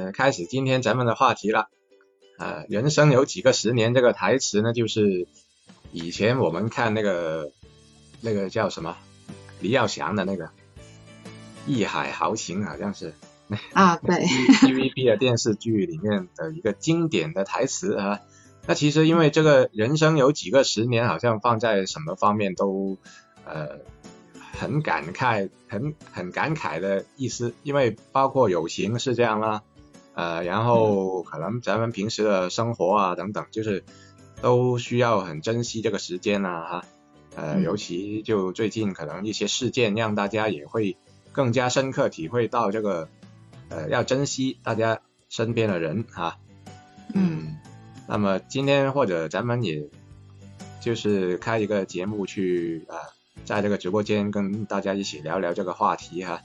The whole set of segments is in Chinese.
呃，开始今天咱们的话题了。呃，人生有几个十年？这个台词呢，就是以前我们看那个那个叫什么李耀祥的那个《义海豪情》，好像是啊，对 TVB 的电视剧里面的一个经典的台词啊。那其实因为这个人生有几个十年，好像放在什么方面都呃。很感慨，很很感慨的意思，因为包括友情是这样啦，呃，然后可能咱们平时的生活啊等等，就是都需要很珍惜这个时间啊哈，呃，尤其就最近可能一些事件，让大家也会更加深刻体会到这个呃要珍惜大家身边的人哈，嗯，那么今天或者咱们也就是开一个节目去啊。在这个直播间跟大家一起聊聊这个话题哈，啊，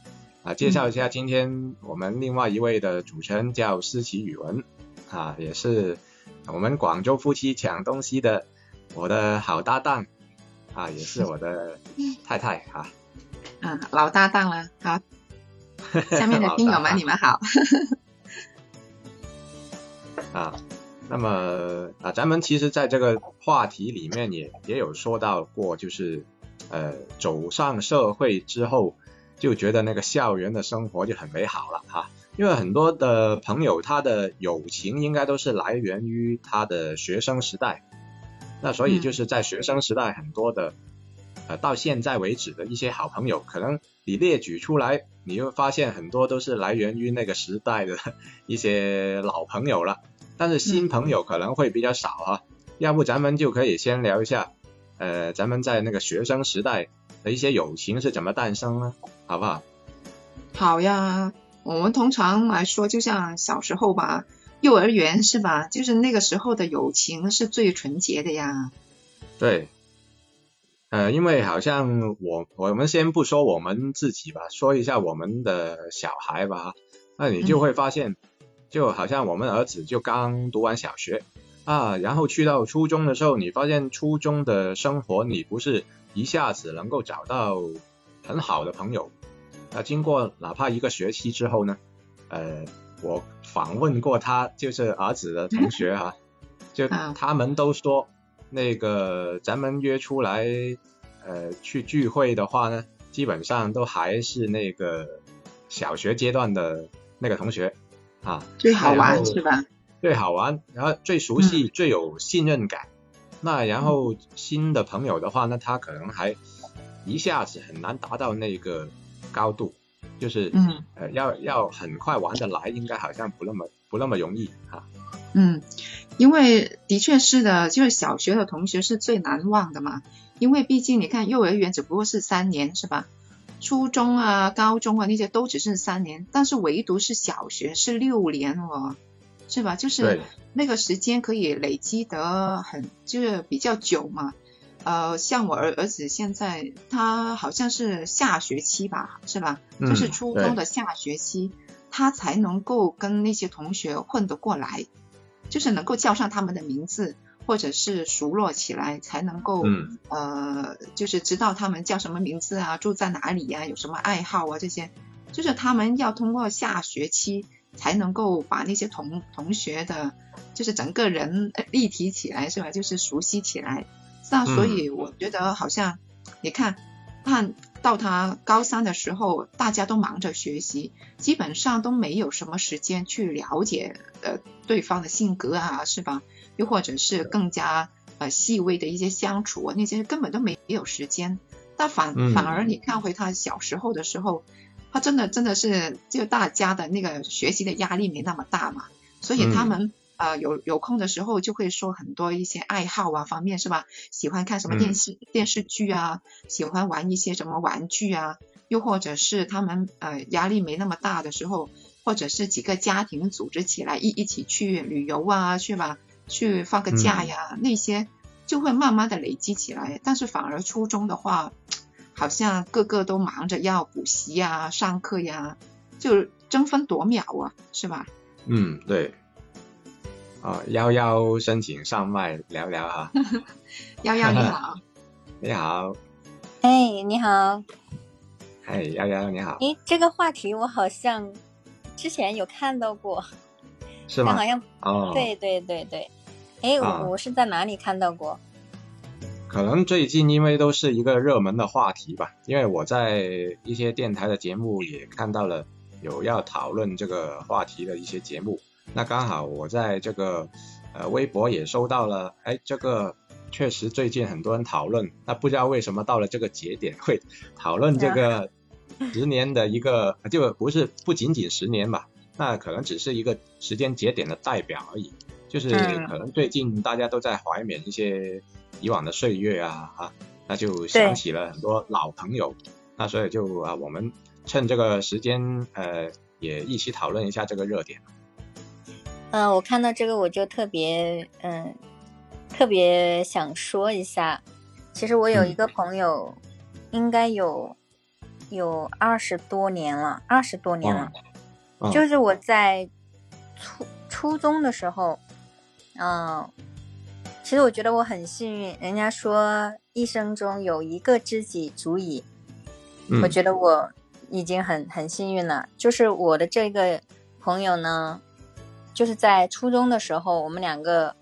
介绍一下今天我们另外一位的主持人叫思琪语文，啊，也是我们广州夫妻抢东西的我的好搭档，啊，也是我的太太啊，嗯，老搭档了，好，下面的听友们你们好，啊，那么啊，咱们其实在这个话题里面也也有说到过，就是。呃，走上社会之后，就觉得那个校园的生活就很美好了哈。因为很多的朋友，他的友情应该都是来源于他的学生时代。那所以就是在学生时代，很多的呃到现在为止的一些好朋友，可能你列举出来，你会发现很多都是来源于那个时代的一些老朋友了。但是新朋友可能会比较少啊。要不咱们就可以先聊一下。呃，咱们在那个学生时代的一些友情是怎么诞生呢？好不好？好呀，我们通常来说，就像小时候吧，幼儿园是吧？就是那个时候的友情是最纯洁的呀。对。呃，因为好像我我们先不说我们自己吧，说一下我们的小孩吧。那你就会发现，就好像我们儿子就刚读完小学。啊，然后去到初中的时候，你发现初中的生活，你不是一下子能够找到很好的朋友。那，经过哪怕一个学期之后呢，呃，我访问过他，就是儿子的同学啊，就他们都说，那个咱们约出来，呃，去聚会的话呢，基本上都还是那个小学阶段的那个同学啊，最好玩是吧？最好玩，然后最熟悉、最有信任感。那然后新的朋友的话，那他可能还一下子很难达到那个高度，就是嗯呃要要很快玩得来，应该好像不那么不那么容易哈。嗯，因为的确是的，就是小学的同学是最难忘的嘛，因为毕竟你看幼儿园只不过是三年是吧？初中啊、高中啊那些都只是三年，但是唯独是小学是六年哦。是吧？就是那个时间可以累积得很，就是比较久嘛。呃，像我儿儿子现在他好像是下学期吧，是吧？就是初中的下学期，他才能够跟那些同学混得过来，就是能够叫上他们的名字，或者是熟络起来，才能够呃，就是知道他们叫什么名字啊，住在哪里呀，有什么爱好啊这些，就是他们要通过下学期。才能够把那些同同学的，就是整个人立体起来，是吧？就是熟悉起来。那所以我觉得好像，你看，看到他高三的时候，大家都忙着学习，基本上都没有什么时间去了解 呃对方的性格啊，是吧？又或者是更加呃细微的一些相处啊，那些根本都没有时间。但反反而你看回他小时候的时候。他真的真的是，就大家的那个学习的压力没那么大嘛，所以他们呃有有空的时候就会说很多一些爱好啊方面是吧？喜欢看什么电视电视剧啊，喜欢玩一些什么玩具啊，又或者是他们呃压力没那么大的时候，或者是几个家庭组织起来一一起去旅游啊，去吧，去放个假呀，那些就会慢慢的累积起来。但是反而初中的话。好像个个都忙着要补习呀、上课呀，就争分夺秒啊，是吧？嗯，对。啊，幺幺申请上麦聊聊哈。幺幺你好。你好。哎，你好。哎，幺幺你好。诶，这个话题我好像之前有看到过，是吗？好像哦，对对对对，哎，啊我我是在哪里看到过？可能最近因为都是一个热门的话题吧，因为我在一些电台的节目也看到了有要讨论这个话题的一些节目，那刚好我在这个呃微博也收到了，哎，这个确实最近很多人讨论，那不知道为什么到了这个节点会讨论这个 十年的一个，就不是不仅仅十年吧，那可能只是一个时间节点的代表而已，就是嗯。可能最近大家都在怀缅一些以往的岁月啊啊，那就想起了很多老朋友，那所以就啊我们趁这个时间呃也一起讨论一下这个热点。嗯、我看到这个我就特别嗯，特别想说一下，其实我有一个朋友，应该有有二十多年了，二十多年了。嗯就是我在初初中的时候，嗯、其实我觉得我很幸运，人家说一生中有一个知己足矣，嗯我觉得我已经很很幸运了。就是我的这个朋友呢，就是在初中的时候，我们两个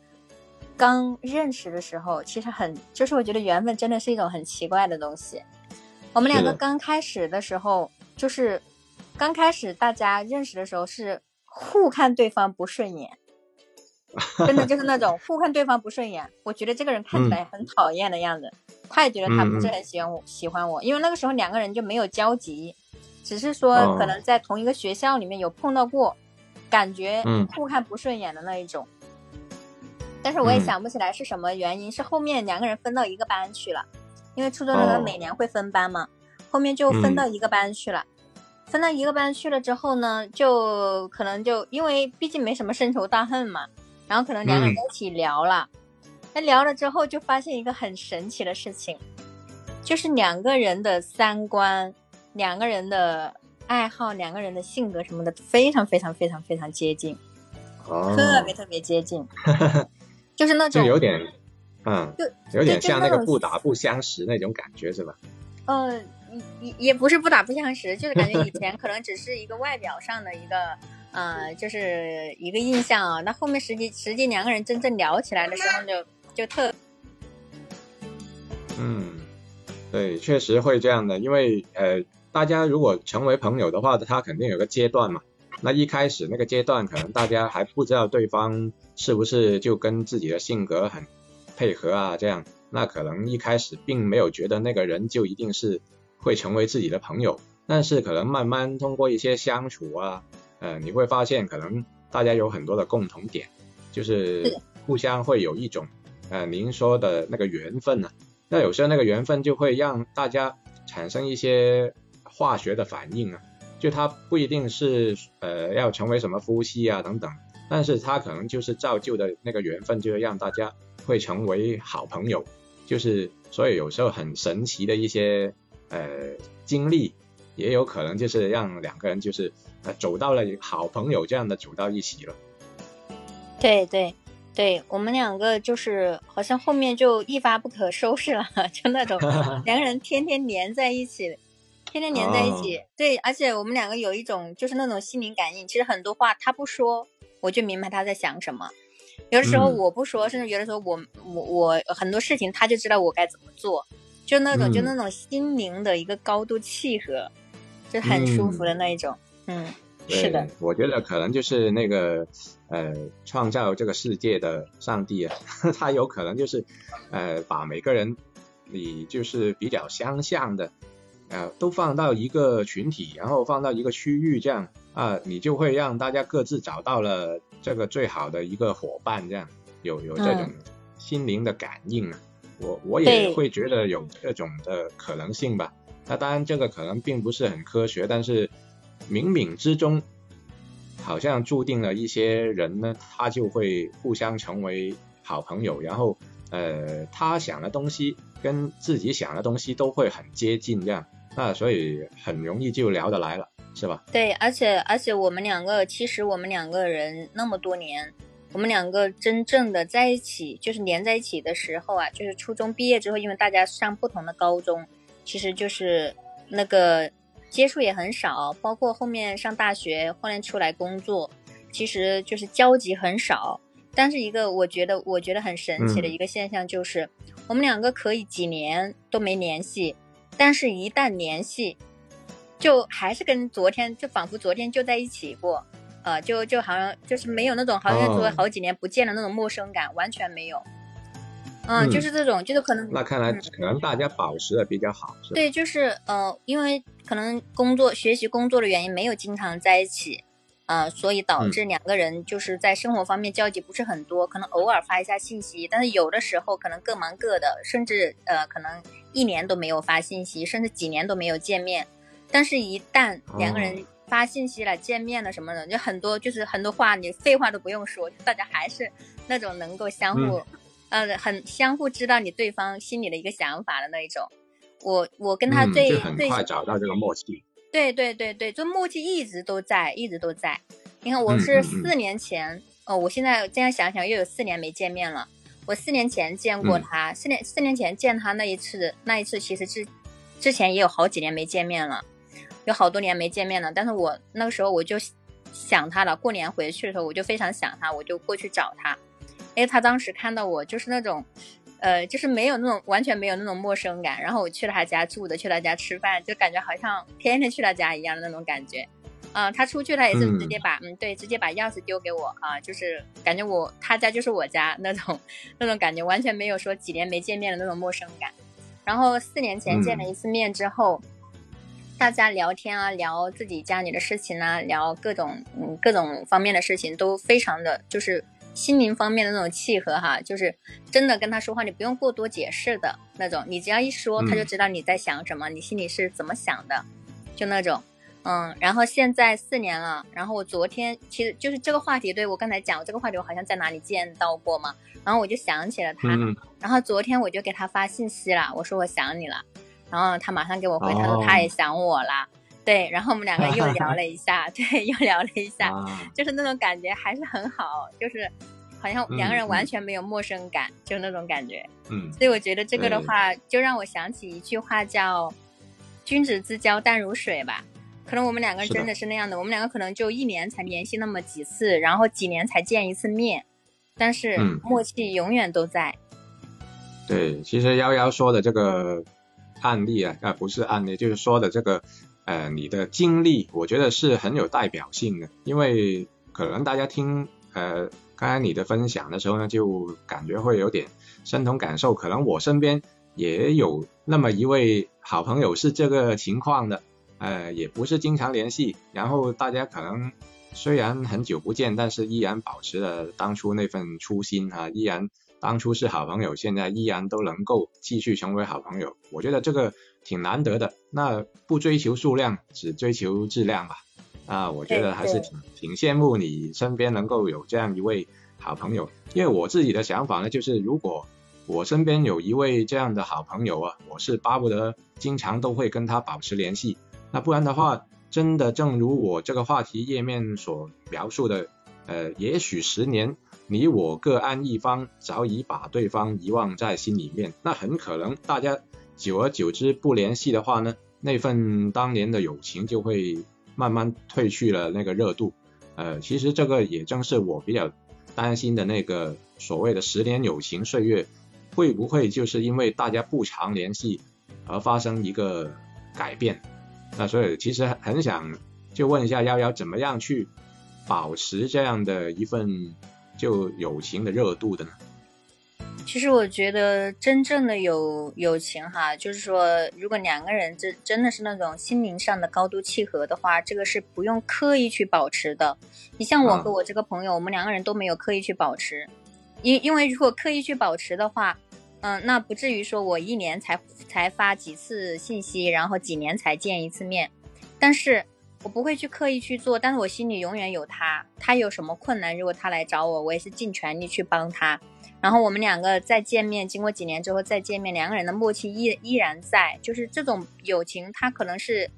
刚认识的时候，其实很，就是我觉得缘分真的是一种很奇怪的东西。我们两个刚开始的时候，就是刚开始大家认识的时候是互看对方不顺眼，真的就是那种互看对方不顺眼。我觉得这个人看起来很讨厌的样子，他也觉得他不是很喜欢我，喜欢我，因为那个时候两个人就没有交集，只是说哦可能在同一个学校里面有碰到过，感觉嗯互看不顺眼的那一种。但是我也嗯想不起来是什么原因，是后面两个人分到一个班去了，因为初中的时候哦每年会分班嘛，后面就分嗯到一个班去了。分到一个班去了之后呢，就可能就因为毕竟没什么深仇大恨嘛，然后可能两个人嗯在一起聊了，那、聊了之后就发现一个很神奇的事情，就是两个人的三观、两个人的爱好、两个人的性格什么的非常非常非常非常接近，哦，特别特别接近，就是那种就有点嗯就有点像那个不打不相识那种感觉是吧？呃，也也不是不打不相识，就是感觉以前可能只是一个外表上的一个，呃，就是一个印象啊。那后面实际实际两个人真正聊起来的时候就，就特嗯，对，确实会这样的，因为呃，大家如果成为朋友的话，他肯定有个阶段嘛。那一开始那个阶段，可能大家还不知道对方是不是就跟自己的性格很配合啊，这样，那可能一开始并没有觉得那个人就一定是会成为自己的朋友，但是可能慢慢通过一些相处啊，呃，你会发现可能大家有很多的共同点，就是是互相会有一种呃您说的那个缘分啊，那有时候那个缘分就会让大家产生一些化学的反应啊，就它不一定是呃要成为什么夫妻啊等等，但是它可能就是造就的那个缘分，就会让大家会成为好朋友，就是所以有时候很神奇的一些呃经历，也有可能就是让两个人就是呃走到了好朋友这样的走到一起了。对对对，我们两个就是好像后面就一发不可收拾了，就那种 两个人天天黏在一起，天天黏在一起。对，而且我们两个有一种就是那种心灵感应，其实很多话他不说，我就明白他在想什么。有的时候嗯我不说，甚至有的时候我我我很多事情他就知道我该怎么做，就那种、就嗯那种心灵的一个高度契合，就很舒服的那一种。嗯，是的，，我觉得可能就是那个呃，创造这个世界的上帝啊，他有可能就是呃，把每个人你就是比较相像的，呃，都放到一个群体，然后放到一个区域，这样啊、你就会让大家各自找到了这个最好的一个伙伴，这样有有这种心灵的感应啊。我我也会觉得有这种的可能性吧。那当然，这个可能并不是很科学，但是冥冥之中，好像注定了一些人呢，他就会互相成为好朋友，然后呃，他想的东西跟自己想的东西都会很接近，这样，那所以很容易就聊得来了，是吧？对，而且而且我们两个，其实我们两个人那么多年，我们两个真正的在一起，就是连在一起的时候啊，就是初中毕业之后，因为大家上不同的高中，其实就是那个接触也很少，包括后面上大学，后面出来工作，其实就是交集很少。但是一个我觉得我觉得很神奇的一个现象就是，我们两个可以几年都没联系，但是一旦联系，就还是跟昨天就仿佛昨天就在一起过，呃，就就好像就是没有那种好像说好几年不见的那种陌生感，完全没有。嗯，就是这种，就是可能。那看来可能大家保持的比较好，是对，就是呃，因为可能工作、学习、工作的原因，没有经常在一起。呃，所以导致两个人就是在生活方面交集不是很多，可能偶尔发一下信息，但是有的时候可能各忙各的，甚至呃可能一年都没有发信息，甚至几年都没有见面。但是，一旦两个人发信息了、见面了什么的，就很多就是很多话，你废话都不用说，大家还是那种能够相互，呃，很相互知道你对方心里的一个想法的那一种。我我跟他最最快找到这个默契。对对对对，就默契一直都在，一直都在。你看，我是四年前哦，我现在这样想想，又有四年没见面了。我四年前见过他，四年四年前见他那一次，那一次其实之之前也有好几年没见面了，有好多年没见面了。但是我那个时候我就想他了，过年回去的时候我就非常想他，我就过去找他。哎，他当时看到我就是那种。呃，就是没有那种完全没有那种陌生感，然后我去了他家住的，去他家吃饭，就感觉好像天天去他家一样的那种感觉。啊，他出去他也是直接把，嗯，对，直接把钥匙丢给我啊，就是感觉我他家就是我家那种那种感觉，完全没有说几年没见面的那种陌生感。然后四年前见了一次面之后，大家聊天啊，聊自己家里的事情啊，聊各种嗯各种方面的事情，都非常的就是。心灵方面的那种契合哈，就是真的跟他说话，你不用过多解释的那种，你只要一说，他就知道你在想什么，你心里是怎么想的，就那种，嗯。然后现在四年了，然后我昨天其实就是这个话题，对我刚才讲这个话题，我好像在哪里见到过嘛，然后我就想起了他，然后昨天我就给他发信息了，我说我想你了，然后他马上给我回，他说他也想我了。对，然后我们两个又聊了一下，对，又聊了一下，就是那种感觉还是很好，就是好像两个人完全没有陌生感，就那种感觉。嗯，所以我觉得这个的话，就让我想起一句话，叫“君子之交淡如水”吧。可能我们两个真的是那样的，我们两个可能就一年才联系那么几次，然后几年才见一次面，但是默契永远都在。对，其实幺幺说的这个案例啊，啊不是案例，就是说的这个。呃，你的经历我觉得是很有代表性的，因为可能大家听呃刚才你的分享的时候呢，就感觉会有点身同感受。可能我身边也有那么一位好朋友是这个情况的，呃，也不是经常联系，然后大家可能虽然很久不见，但是依然保持了当初那份初心啊，依然当初是好朋友，现在依然都能够继续成为好朋友。我觉得这个。挺难得的，那不追求数量，只追求质量吧。啊，我觉得还是挺挺羡慕你身边能够有这样一位好朋友。因为我自己的想法呢，就是如果我身边有一位这样的好朋友啊，我是巴不得经常都会跟他保持联系。那不然的话，真的正如我这个话题页面所描述的，呃，也许十年你我各安一方，早已把对方遗忘在心里面。那很可能大家。久而久之不联系的话呢，那份当年的友情就会慢慢褪去了那个热度。呃，其实这个也正是我比较担心的那个所谓的十年友情岁月，会不会就是因为大家不常联系而发生一个改变？那所以其实很想就问一下幺幺，怎么样去保持这样的一份就友情的热度的呢？其实我觉得真正的友友情哈，就是说，如果两个人真真的是那种心灵上的高度契合的话，这个是不用刻意去保持的。你像我和我这个朋友，我们两个人都没有刻意去保持，因因为如果刻意去保持的话，嗯，那不至于说我一年才才发几次信息，然后几年才见一次面。但是我不会去刻意去做，但是我心里永远有他。他有什么困难，如果他来找我，我也是尽全力去帮他。然后我们两个再见面，经过几年之后再见面，两个人的默契依依然在，就是这种友情，它可能是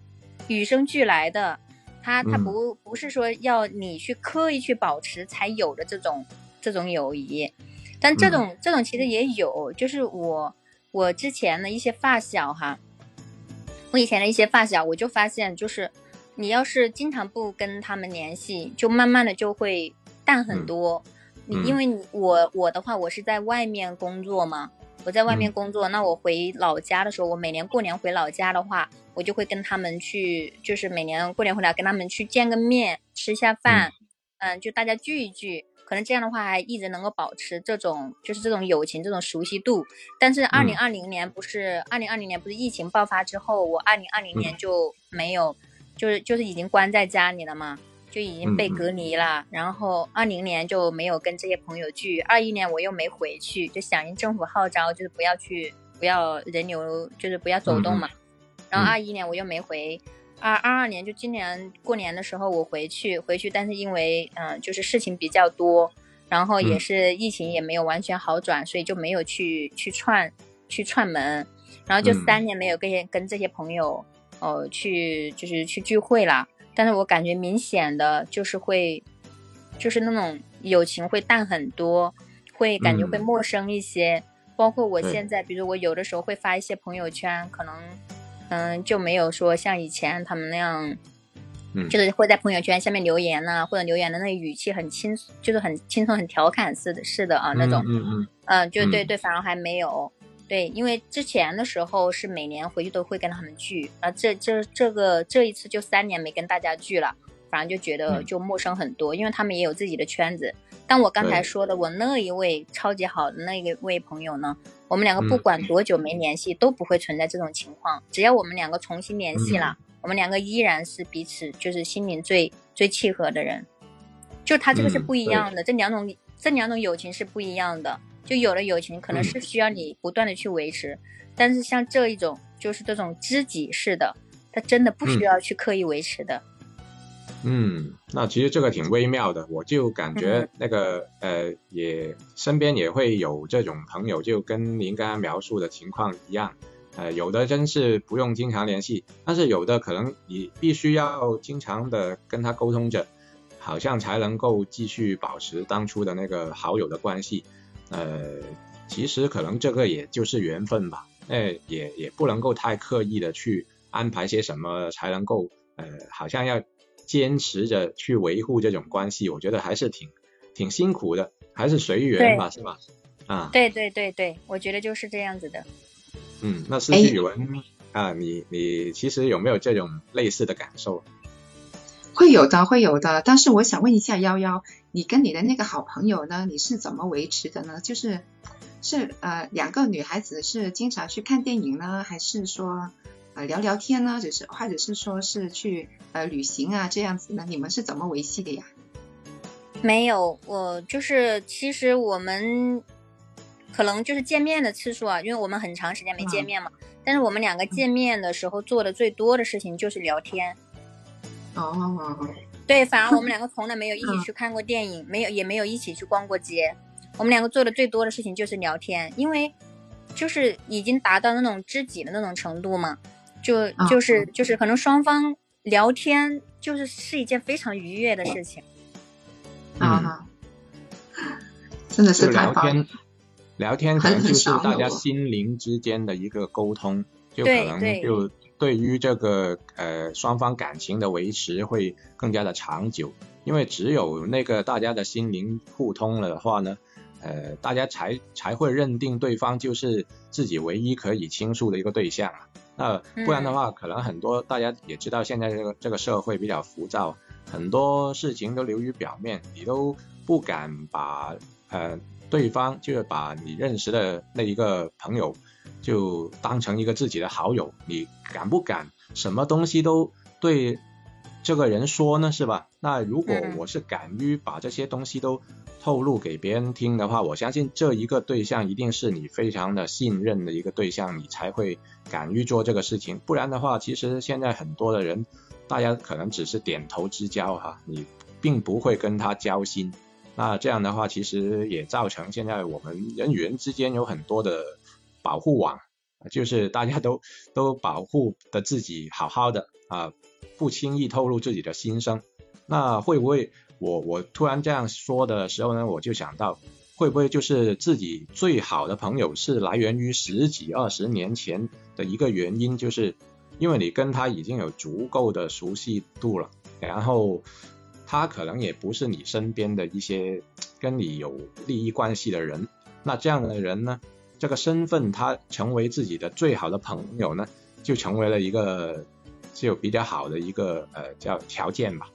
与生俱来的，它它不不是说要你去刻意去保持才有的这种这种友谊，但这种这种其实也有，就是我我之前的一些发小哈，我以前的一些发小，我就发现就是你要是经常不跟他们联系，就慢慢的就会淡很多。你因为你我我的话，我是在外面工作嘛，我在外面工作，那我回老家的时候，我每年过年回老家的话，我就会跟他们去，就是每年过年回来跟他们去见个面，吃下饭，嗯，就大家聚一聚。可能这样的话还一直能够保持这种就是这种友情这种熟悉度，但是二零二零年不是二零二零年不是疫情爆发之后，我二零二零年就没有，就是就是已经关在家里了嘛，就已经被隔离了。然后二零年就没有跟这些朋友聚，二一年我又没回去，就响应政府号召，就是不要去，不要人流，就是不要走动嘛。然后二一年我又没回。二二二年就今年过年的时候我回去回去，但是因为嗯就是事情比较多，然后也是疫情也没有完全好转，所以就没有去去串去串门，然后就三年没有跟跟这些朋友哦去就是去聚会了。但是我感觉明显的就是会就是那种友情会淡很多，会感觉会陌生一些。包括我现在，比如我有的时候会发一些朋友圈，可能。嗯，就没有说像以前他们那样，嗯，就是会在朋友圈下面留言呐，或者留言的那个语气很轻，就是很轻松、很调侃似的，是的啊，那种，嗯嗯嗯，就对对，反而还没有，对，因为之前的时候是每年回去都会跟他们聚，啊，这这这个这一次就三年没跟大家聚了，反正就觉得就陌生很多，因为他们也有自己的圈子。但我刚才说的我那一位超级好的那一位朋友呢？我们两个不管多久没联系，都不会存在这种情况。只要我们两个重新联系了，我们两个依然是彼此就是心灵最最契合的人。就他这个是不一样的，这两种这两种友情是不一样的。就有了友情可能是需要你不断的去维持，但是像这一种就是这种知己式的，他真的不需要去刻意维持的。嗯，那其实这个挺微妙的，我就感觉那个呃，也身边也会有这种朋友，就跟您刚刚描述的情况一样，呃，有的真是不用经常联系，但是有的可能你必须要经常的跟他沟通着，好像才能够继续保持当初的那个好友的关系，呃，其实可能这个也就是缘分吧，哎，也也不能够太刻意的去安排些什么才能够，呃，好像要。坚持着去维护这种关系，我觉得还是挺挺辛苦的，还是随缘吧，是吧？啊，对对对对，我觉得就是这样子的。嗯，那司机语文啊，你你其实有没有这种类似的感受？会有的，会有的。但是我想问一下幺幺，你跟你的那个好朋友呢，你是怎么维持的呢？就是是呃两个女孩子是经常去看电影呢，还是说？呃，聊聊天呢，就是或者是说是去呃旅行啊这样子呢，你们是怎么维系的呀？没有，我就是其实我们可能就是见面的次数啊，因为我们很长时间没见面嘛。但是我们两个见面的时候做的最多的事情就是聊天。哦。对，反而我们两个从来没有一起去看过电影，没有也没有一起去逛过街。我们两个做的最多的事情就是聊天，因为就是已经达到那种知己的那种程度嘛。就就是就是可能双方聊天就是是一件非常愉悦的事情啊，真的是聊天，聊天可能就是大家心灵之间的一个沟通，就可能就对于这个呃双方感情的维持会更加的长久，因为只有那个大家的心灵互通了的话呢，呃大家才才会认定对方就是自己唯一可以倾诉的一个对象啊。那不然的话，可能很多大家也知道，现在这个这个社会比较浮躁，很多事情都流于表面，你都不敢把呃对方，就是把你认识的那一个朋友，就当成一个自己的好友，你敢不敢什么东西都对这个人说呢？是吧？那如果我是敢于把这些东西都透露给别人听的话，我相信这一个对象一定是你非常的信任的一个对象，你才会敢于做这个事情。不然的话，其实现在很多的人，大家可能只是点头之交哈，你并不会跟他交心。那这样的话，其实也造成现在我们人与人之间有很多的保护网，就是大家都都保护的自己好好的啊，不轻易透露自己的心声。那会不会？我我突然这样说的时候呢，我就想到，会不会就是自己最好的朋友是来源于十几二十年前的一个原因，就是因为你跟他已经有足够的熟悉度了，然后他可能也不是你身边的一些跟你有利益关系的人，那这样的人呢，这个身份他成为自己的最好的朋友呢，就成为了一个就比较好的一个呃叫条件吧。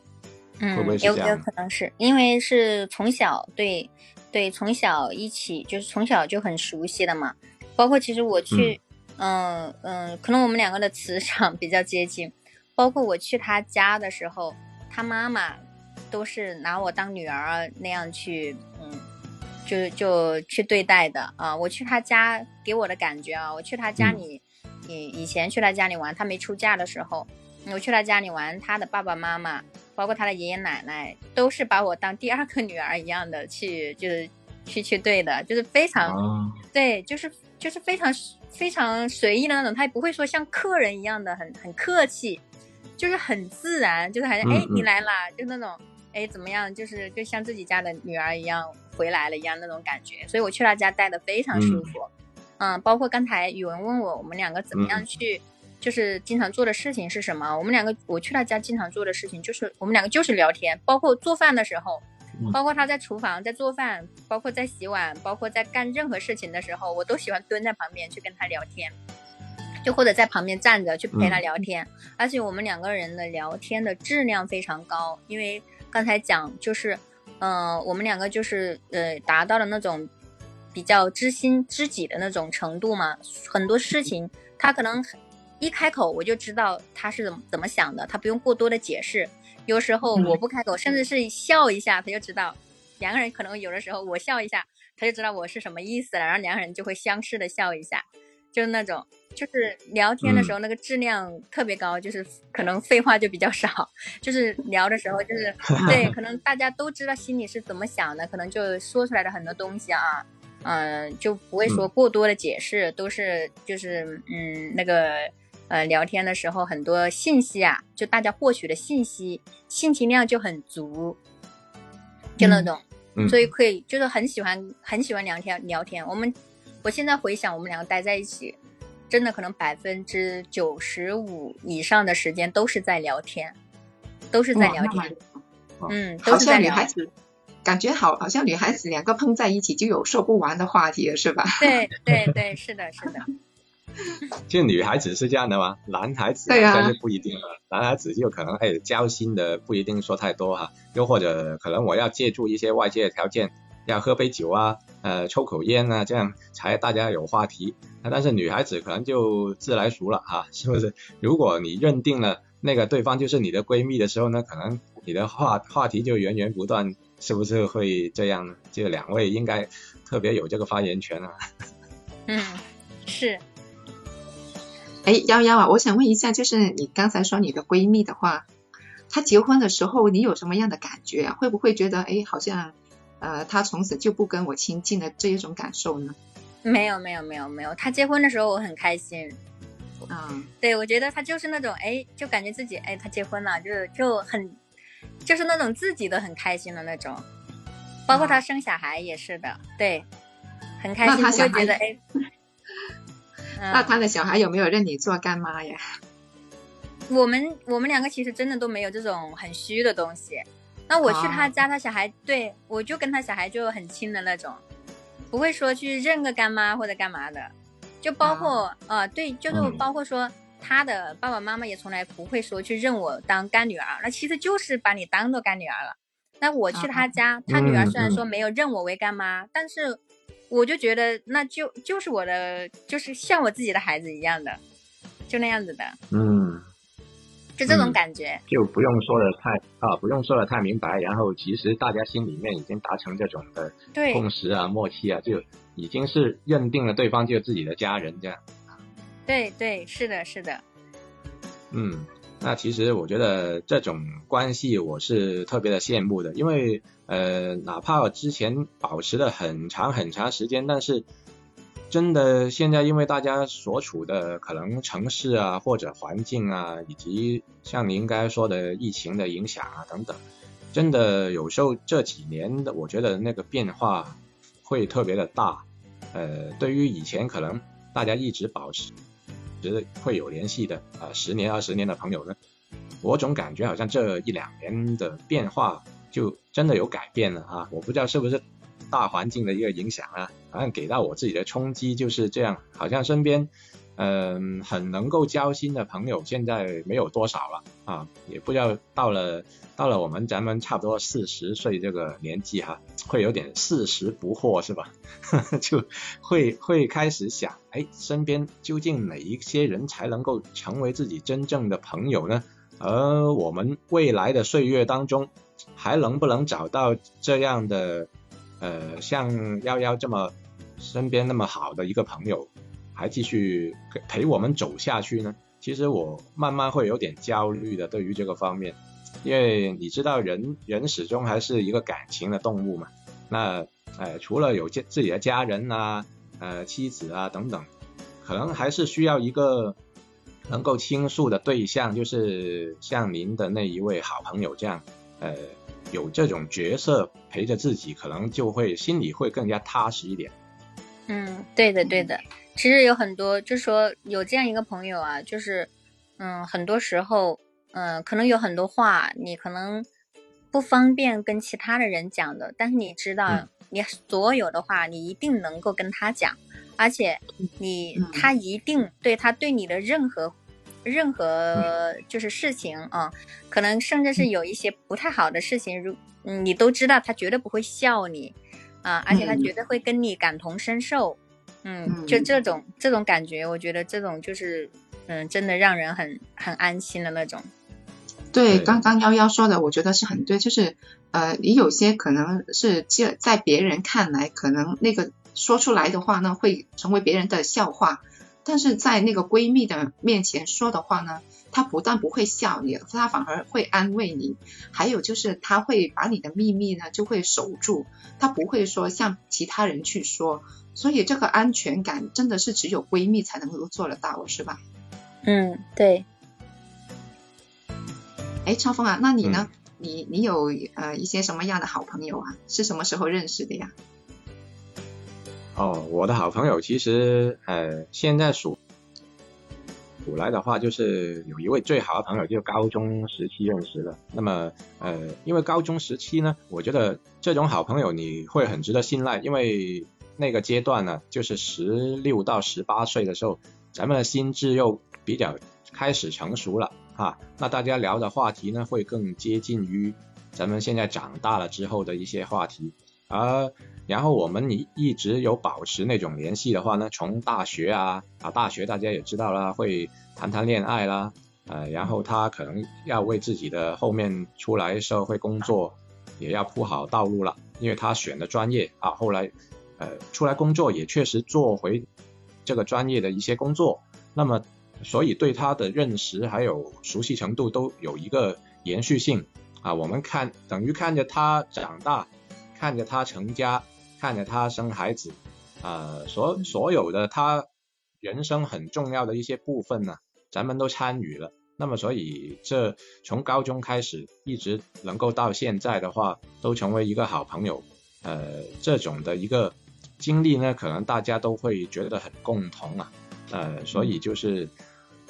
嗯，会不会是有这样有可能是因为是从小对对从小一起就是从小就很熟悉的嘛，包括其实我去，嗯。嗯、可能我们两个的磁场比较接近，包括我去他家的时候，他妈妈都是拿我当女儿那样去，嗯，就就去对待的啊。我去他家给我的感觉啊，我去他家嗯里，以以前去他家里玩，他没出嫁的时候，我去他家里玩，他的爸爸妈妈。包括他的爷爷奶奶，都是把我当第二个女儿一样的去，就是去去对的，就是非常、啊，对，就是就是非常非常随意的那种，他也不会说像客人一样的很很客气，就是很自然，就是好像嗯哎你嗯来啦，就那种哎怎么样，就是就像自己家的女儿一样回来了一样那种感觉，所以我去他家待的非常舒服，嗯包括刚才宇文问我我们两个怎么样嗯去。就是经常做的事情是什么？我们两个，我去他家经常做的事情就是我们两个就是聊天，包括做饭的时候，嗯包括他在厨房在做饭，包括在洗碗，包括在干任何事情的时候，我都喜欢蹲在旁边去跟他聊天，就或者在旁边站着去陪他聊天。而且我们两个人的聊天的质量非常高，因为刚才讲就是，呃，我们两个就是呃达到了那种比较知心知己的那种程度嘛，很多事情他可能一开口我就知道他是怎么怎么想的，他不用过多的解释。有时候我不开口，甚至是笑一下，他就知道。两个人可能有的时候我笑一下，他就知道我是什么意思了，然后两个人就会相视的笑一下，就是那种，就是聊天的时候那个质量特别高，就是可能废话就比较少，就是聊的时候就是 对，可能大家都知道心里是怎么想的，可能就说出来的很多东西啊，嗯、就不会说过多的解释，都是就是嗯那个。呃，聊天的时候很多信息啊，就大家获取的信息信息量就很足，就那种，嗯所以可以就是很喜欢很喜欢聊天聊天。我们我现在回想我们两个待在一起，真的可能百分之九十五以上的时间都是在聊天，都是在聊天，哇嗯，都好是在聊。像女孩子，感觉好，好像女孩子两个碰在一起就有说不完的话题了，是吧？对对对，是的，是的，就女孩子是这样的吗？男孩子对不一定了。男孩子就可能哎交心的不一定说太多哈，又或者可能我要借助一些外界的条件，要喝杯酒啊，呃抽口烟啊，这样才大家有话题。那但是女孩子可能就自来熟了哈，是不是？如果你认定了那个对方就是你的闺蜜的时候呢，可能你的话话题就源源不断，是不是会这样呢？这两位应该特别有这个发言权啊。嗯，是。哎，幺幺啊，我想问一下，就是你刚才说你的闺蜜的话，她结婚的时候你有什么样的感觉啊？会不会觉得哎，好像呃，他从此就不跟我亲近的这一种感受呢？没有没有没有没有，他结婚的时候我很开心，嗯，对，我觉得他就是那种，哎，就感觉自己，哎，他结婚了，就是就很，就是那种自己都很开心的那种，包括他生小孩也是的，对，很开心，那他小不会觉得，哎，那他，的小孩有没有认你做干妈呀？我们我们两个其实真的都没有这种很虚的东西。那我去他哦家，他小孩对我就跟他小孩就很亲的那种，不会说去认个干妈或者干嘛的，就包括呃对，就是嗯。包括说他的爸爸妈妈也从来不会说去认我当干女儿，那其实就是把你当做干女儿了。那我去他家，他女儿虽然说没有认我为干妈，但是我就觉得那就就是我的，就是像我自己的孩子一样的，就那样子的，嗯。就这种嗯感觉。就不用说的太啊，不用说的太明白，然后其实大家心里面已经达成这种的对共识啊、默契啊，就已经是认定了对方就是自己的家人这样。对对，是的，是的，嗯，那其实我觉得这种关系我是特别的羡慕的，因为呃，哪怕之前保持了很长很长时间，但是真的现在因为大家所处的可能城市啊或者环境啊，以及像您刚才说的疫情的影响啊等等，真的有时候这几年的我觉得那个变化会特别的大。呃，对于以前可能大家一直保持时会有联系的啊，十年二十年的朋友呢，我总感觉好像这一两年的变化就真的有改变了啊，我不知道是不是大环境的一个影响啊，好像给到我自己的冲击就是这样，好像身边。嗯，很能够交心的朋友现在没有多少了啊，也不知道到了到了我们咱们差不多四十岁这个年纪哈，会有点四十不惑是吧？就会会开始想，哎，身边究竟哪一些人才能够成为自己真正的朋友呢？而我们未来的岁月当中，还能不能找到这样的呃像幺幺这么身边那么好的一个朋友？还继续陪我们走下去呢？其实我慢慢会有点焦虑的，对于这个方面，因为你知道人人始终还是一个感情的动物嘛。那呃，除了有家自己的家人啊、呃妻子啊等等，可能还是需要一个能够倾诉的对象，就是像您的那一位好朋友这样，呃，有这种角色陪着自己，可能就会心里会更加踏实一点。嗯，对的，对的。其实有很多，就是说有这样一个朋友啊，就是，嗯，很多时候，嗯，可能有很多话你可能不方便跟其他的人讲的，但是你知道，你所有的话你一定能够跟他讲，而且你他一定对他对你的任何任何就是事情啊，可能甚至是有一些不太好的事情，如嗯，你都知道他绝对不会笑你啊，而且他绝对会跟你感同身受。嗯，就这种这种感觉，我觉得这种就是，嗯，真的让人很很安心的那种。对，刚刚幺幺说的，我觉得是很对，就是呃，你有些可能是在在别人看来，可能那个说出来的话呢，会成为别人的笑话，但是在那个闺蜜的面前说的话呢，她不但不会笑你，他反而会安慰你，还有就是他会把你的秘密呢就会守住，他不会说向其他人去说。所以这个安全感真的是只有闺蜜才能够做得到，是吧？嗯，对。哎，超峰啊，那你呢？你你有呃一些什么样的好朋友啊？是什么时候认识的呀？哦，我的好朋友其实呃现在数古来的话，就是有一位最好的朋友，就高中时期认识的。那么呃，因为高中时期呢，我觉得这种好朋友你会很值得信赖，因为。那个阶段呢，就是十六到十八岁的时候，咱们的心智又比较开始成熟了哈。那大家聊的话题呢，会更接近于咱们现在长大了之后的一些话题。啊然后我们一一直有保持那种联系的话呢，从大学啊啊，大学大家也知道啦，会谈谈恋爱啦，呃，然后他可能要为自己的后面出来社会工作也要铺好道路了，因为他选的专业啊，后来。呃，出来工作也确实做回这个专业的一些工作，那么所以对他的认识还有熟悉程度都有一个延续性啊。我们看等于看着他长大，看着他成家，看着他生孩子，呃，所所有的他人生很重要的一些部分呢，咱们都参与了。那么所以这从高中开始一直能够到现在的话，都成为一个好朋友，呃，这种的一个。经历呢，可能大家都会觉得很共同啊，呃，所以就是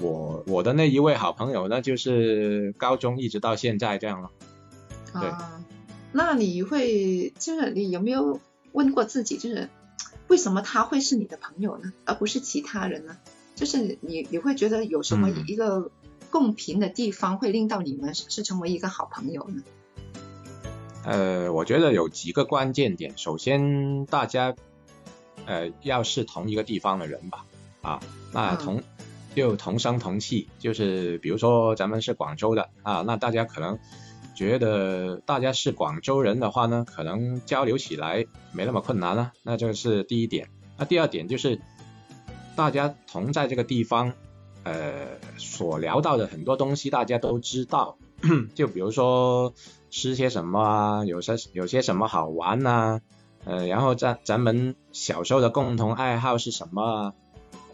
我我的那一位好朋友呢，就是高中一直到现在这样了。啊，那你会就是你有没有问过自己，就是为什么他会是你的朋友呢，而不是其他人呢？就是你你会觉得有什么一个共频的地方，会令到你们是成为一个好朋友呢？呃，我觉得有几个关键点，首先大家。呃，要是同一个地方的人吧，啊，那同就同声同气，就是比如说咱们是广州的啊，那大家可能觉得大家是广州人的话呢，可能交流起来没那么困难了，那这是第一点。那第二点就是大家同在这个地方，呃，所聊到的很多东西大家都知道，就比如说吃些什么啊，有些有些什么好玩呐。呃，然后咱咱们小时候的共同爱好是什么？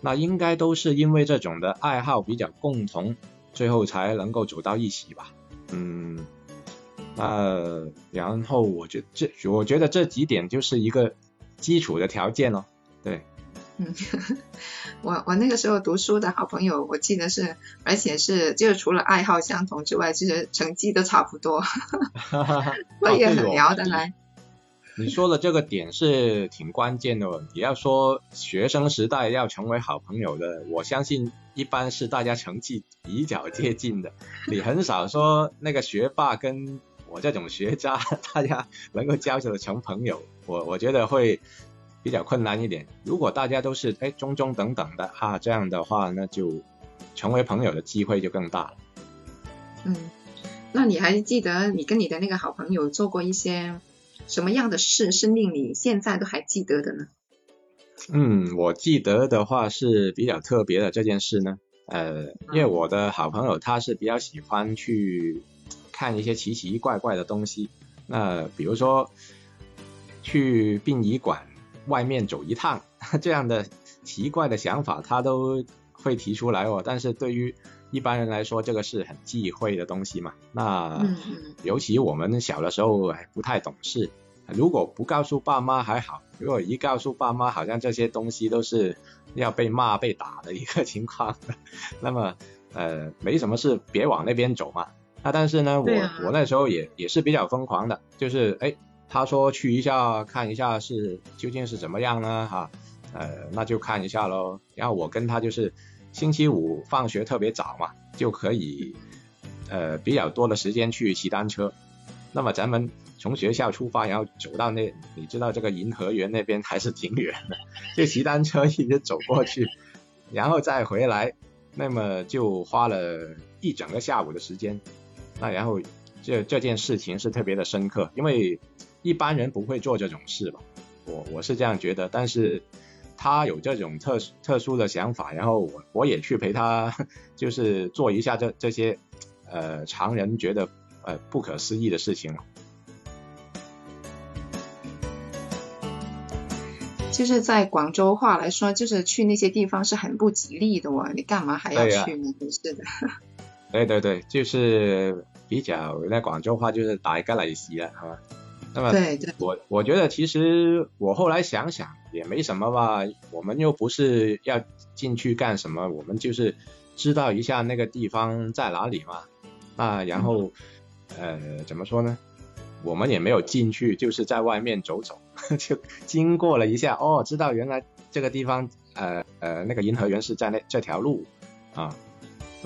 那应该都是因为这种的爱好比较共同，最后才能够走到一起吧。嗯，那然后我觉这我觉得这几点就是一个基础的条件咯。对。嗯，我我那个时候读书的好朋友，我记得是，而且是就是除了爱好相同之外，其实成绩都差不多，所以很聊得来。你说的这个点是挺关键的。你要说学生时代要成为好朋友的，我相信一般是大家成绩比较接近的。你很少说那个学霸跟我这种学渣，大家能够交的成朋友。我我觉得会比较困难一点。如果大家都是哎中中等等的啊，这样的话，那就成为朋友的机会就更大了。嗯，那你还记得你跟你的那个好朋友做过一些？什么样的事是令你现在都还记得的呢？嗯，我记得的话是比较特别的这件事呢。呃，因为我的好朋友他是比较喜欢去看一些奇奇怪怪的东西。那比如说去殡仪馆外面走一趟 这样的奇怪的想法，他都会提出来哦。但是对于一般人来说，这个是很忌讳的东西嘛。那尤其我们小的时候还不太懂事，如果不告诉爸妈还好，如果一告诉爸妈，好像这些东西都是要被骂被打的一个 情况。那么呃，没什么事，别往那边走嘛。那但是呢，我我那时候也也是比较疯狂的，就是哎，他说去一下看一下是究竟是怎么样呢？哈，呃，那就看一下喽。然后我跟他就是。星期五放学特别早嘛，就可以呃比较多的时间去骑单车。那么咱们从学校出发，然后走到那，你知道这个银河园那边还是挺远的，就骑单车一直走过去，然后再回来，那么就花了一整个下午的时间。那然后这这件事情是特别的深刻，因为一般人不会做这种事吧？我我是这样觉得，但是。他有这种特特殊的想法，然后我我也去陪他，就是做一下这这些呃常人觉得呃不可思议的事情就是在广州话来说，就是去那些地方是很不吉利的哦，你干嘛还要去呢？真是的。对对对，就是比较那广州话就是打一个雷西了，好吧？那么，对对，我我觉得其实我后来想想也没什么吧，我们又不是要进去干什么，我们就是知道一下那个地方在哪里嘛。啊然后呃怎么说呢？我们也没有进去，就是在外面走走，就经过了一下，哦，知道原来这个地方呃呃那个银河园是在那这条路啊。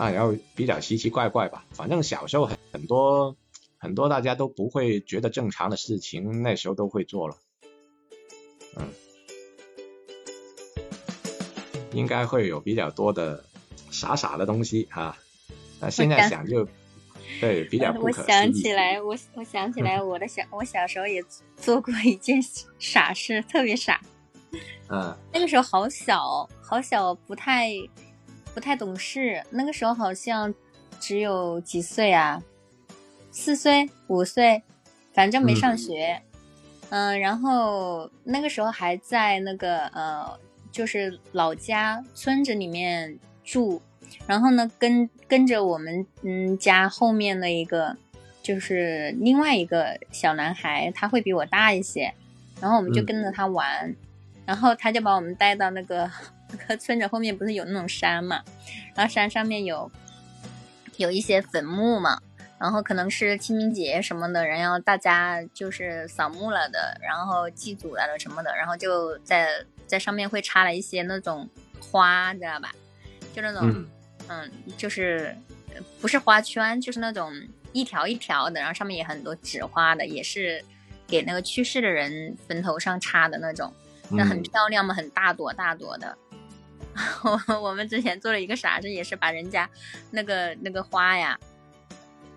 那然后比较奇奇怪怪吧，反正小时候很很多。很多大家都不会觉得正常的事情，那时候都会做了，嗯，应该会有比较多的傻傻的东西啊。那现在想就对比较。我想起来，我我想起来，我的小我小时候也做过一件傻事，特别傻。嗯。那个时候好小，好小，不太不太懂事。那个时候好像只有几岁啊？四岁五岁，反正没上学，嗯，然后那个时候还在那个呃，就是老家村子里面住，然后呢跟跟着我们嗯家后面的一个就是另外一个小男孩，他会比我大一些，然后我们就跟着他玩，然后他就把我们带到那个那个 村子后面，不是有那种山嘛，然后山上面有有一些坟墓嘛。然后可能是清明节什么的，然后大家就是扫墓了的，然后祭祖了的什么的，然后就在在上面会插了一些那种花，知道吧？就那种，嗯，就是不是花圈，就是那种一条一条的，然后上面也很多纸花的，也是给那个去世的人坟头上插的那种，那很漂亮嘛，很大朵大朵的。我我们之前做了一个啥子，也是把人家那个那个花呀。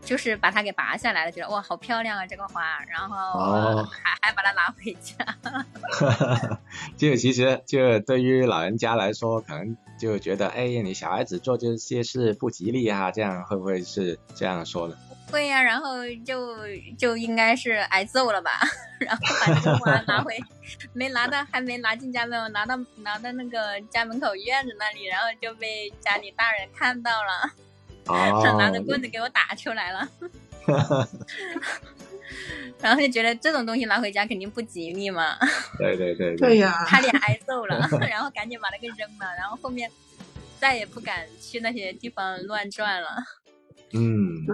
就是把它给拔下来了，觉得哇，好漂亮啊这个花，然后还还把它拿回家。就其实就对于老人家来说，可能就觉得，哎，你小孩子做这些事不吉利啊，这样会不会是这样说的？会呀，然后就就应该是挨揍了吧，然后把这个花拿回，没拿到，还没拿进家门，拿到拿到那个家门口院子那里，然后就被家里大人看到了。他拿着棍子给我打出来了，然后就觉得这种东西拿回家肯定不吉利嘛，对对对对 呀、差点挨揍了，然后赶紧把那个扔了，然后后面再也不敢去那些地方乱转了。嗯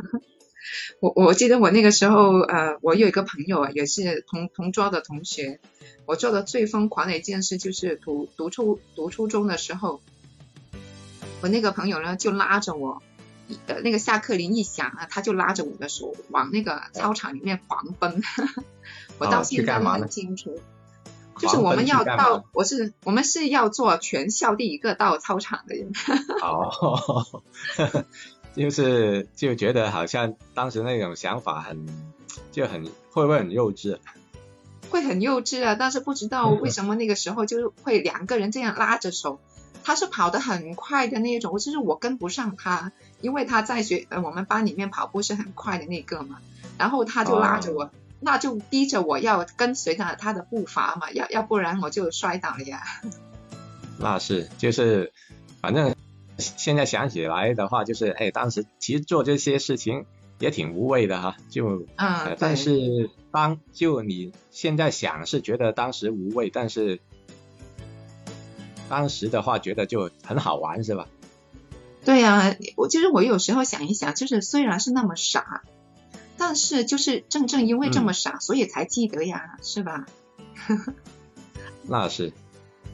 我我记得我那个时候，呃，我有一个朋友啊，也是同同桌的同学。我做的最疯狂的一件事就是读读初读初中的时候，我那个朋友呢就拉着我，呃，那个下课铃一响啊，他就拉着我的手往那个操场里面狂奔。我到现在很清楚，就是我们要到，我是我们是要做全校第一个到操场的人。哦，就是就觉得好像当时那种想法很 就很会不会很幼稚？会很幼稚啊，但是不知道为什么那个时候就是会两个人这样拉着手，他是跑得很快的那种，就是我跟不上他，因为他在学呃我们班里面跑步是很快的那个嘛，然后他就拉着我，那就逼着我要跟随着他的步伐嘛，要要不然我就摔倒了呀。那是就是反正现在想起来的话，就是哎，当时其实做这些事情也挺无谓的哈，就但是当就你现在想是觉得当时无谓，但是当时的话觉得就很好玩是吧？对呀、我其实我有时候想一想，就是虽然是那么傻，但是就是正正因为这么傻，所以才记得呀，是吧？那是，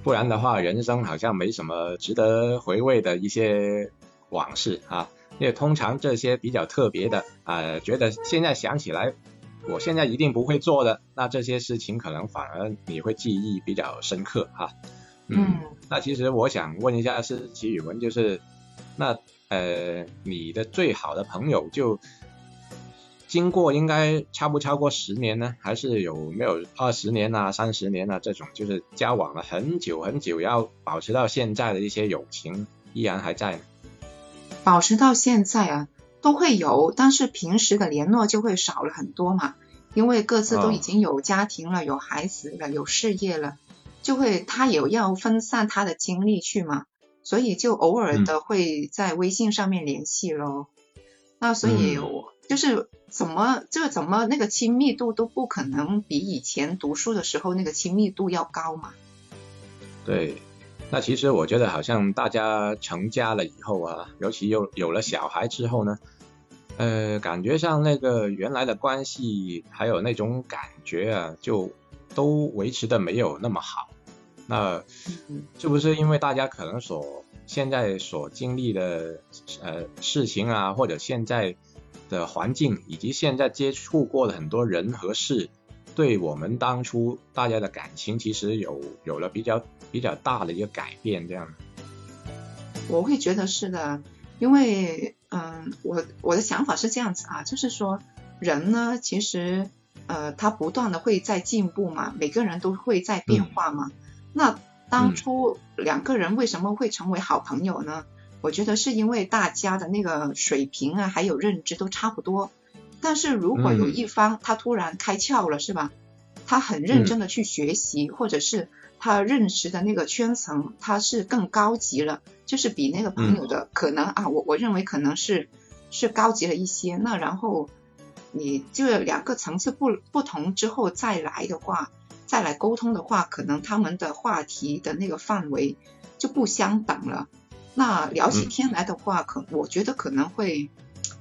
不然的话，人生好像没什么值得回味的一些往事啊。因为通常这些比较特别的，呃，觉得现在想起来，我现在一定不会做的，那这些事情可能反而你会记忆比较深刻哈、嗯那其实我想问一下是齐宇文，就是那呃，你的最好的朋友就经过应该超不超过十年呢？还是有没有二十年啊、三十年啊这种，就是交往了很久很久，要保持到现在的一些友情依然还在呢？保持到现在啊，都会有，但是平时的联络就会少了很多嘛，因为各自都已经有家庭了，有孩子了，有事业了，就会他有要分散他的精力去嘛，所以就偶尔的会在微信上面联系咯。那所以就是怎么这怎么那个亲密度都不可能比以前读书的时候那个亲密度要高嘛。对，那其实我觉得好像大家成家了以后啊，尤其有有了小孩之后呢，呃，感觉上那个原来的关系还有那种感觉啊，就都维持的没有那么好。那嗯是不是因为大家可能所现在所经历的呃事情啊，或者现在的环境，以及现在接触过的很多人和事，对我们当初大家的感情其实有有了比较比较大的一个改变，这样。我会觉得是的，因为嗯，我我的想法是这样子啊，就是说人呢，其实呃，他不断的会在进步嘛，每个人都会在变化嘛。那当初两个人为什么会成为好朋友呢？我觉得是因为大家的那个水平啊，还有认知都差不多。但是如果有一方他突然开窍了，是吧？他很认真的去学习，或者是他认识的那个圈层，他是更高级了，就是比那个朋友的可能啊，我我认为可能是是高级了一些。那然后你就两个层次不不同之后再来的话，再来沟通的话，可能他们的话题的那个范围就不相等了。那聊起天来的话，可我觉得可能会。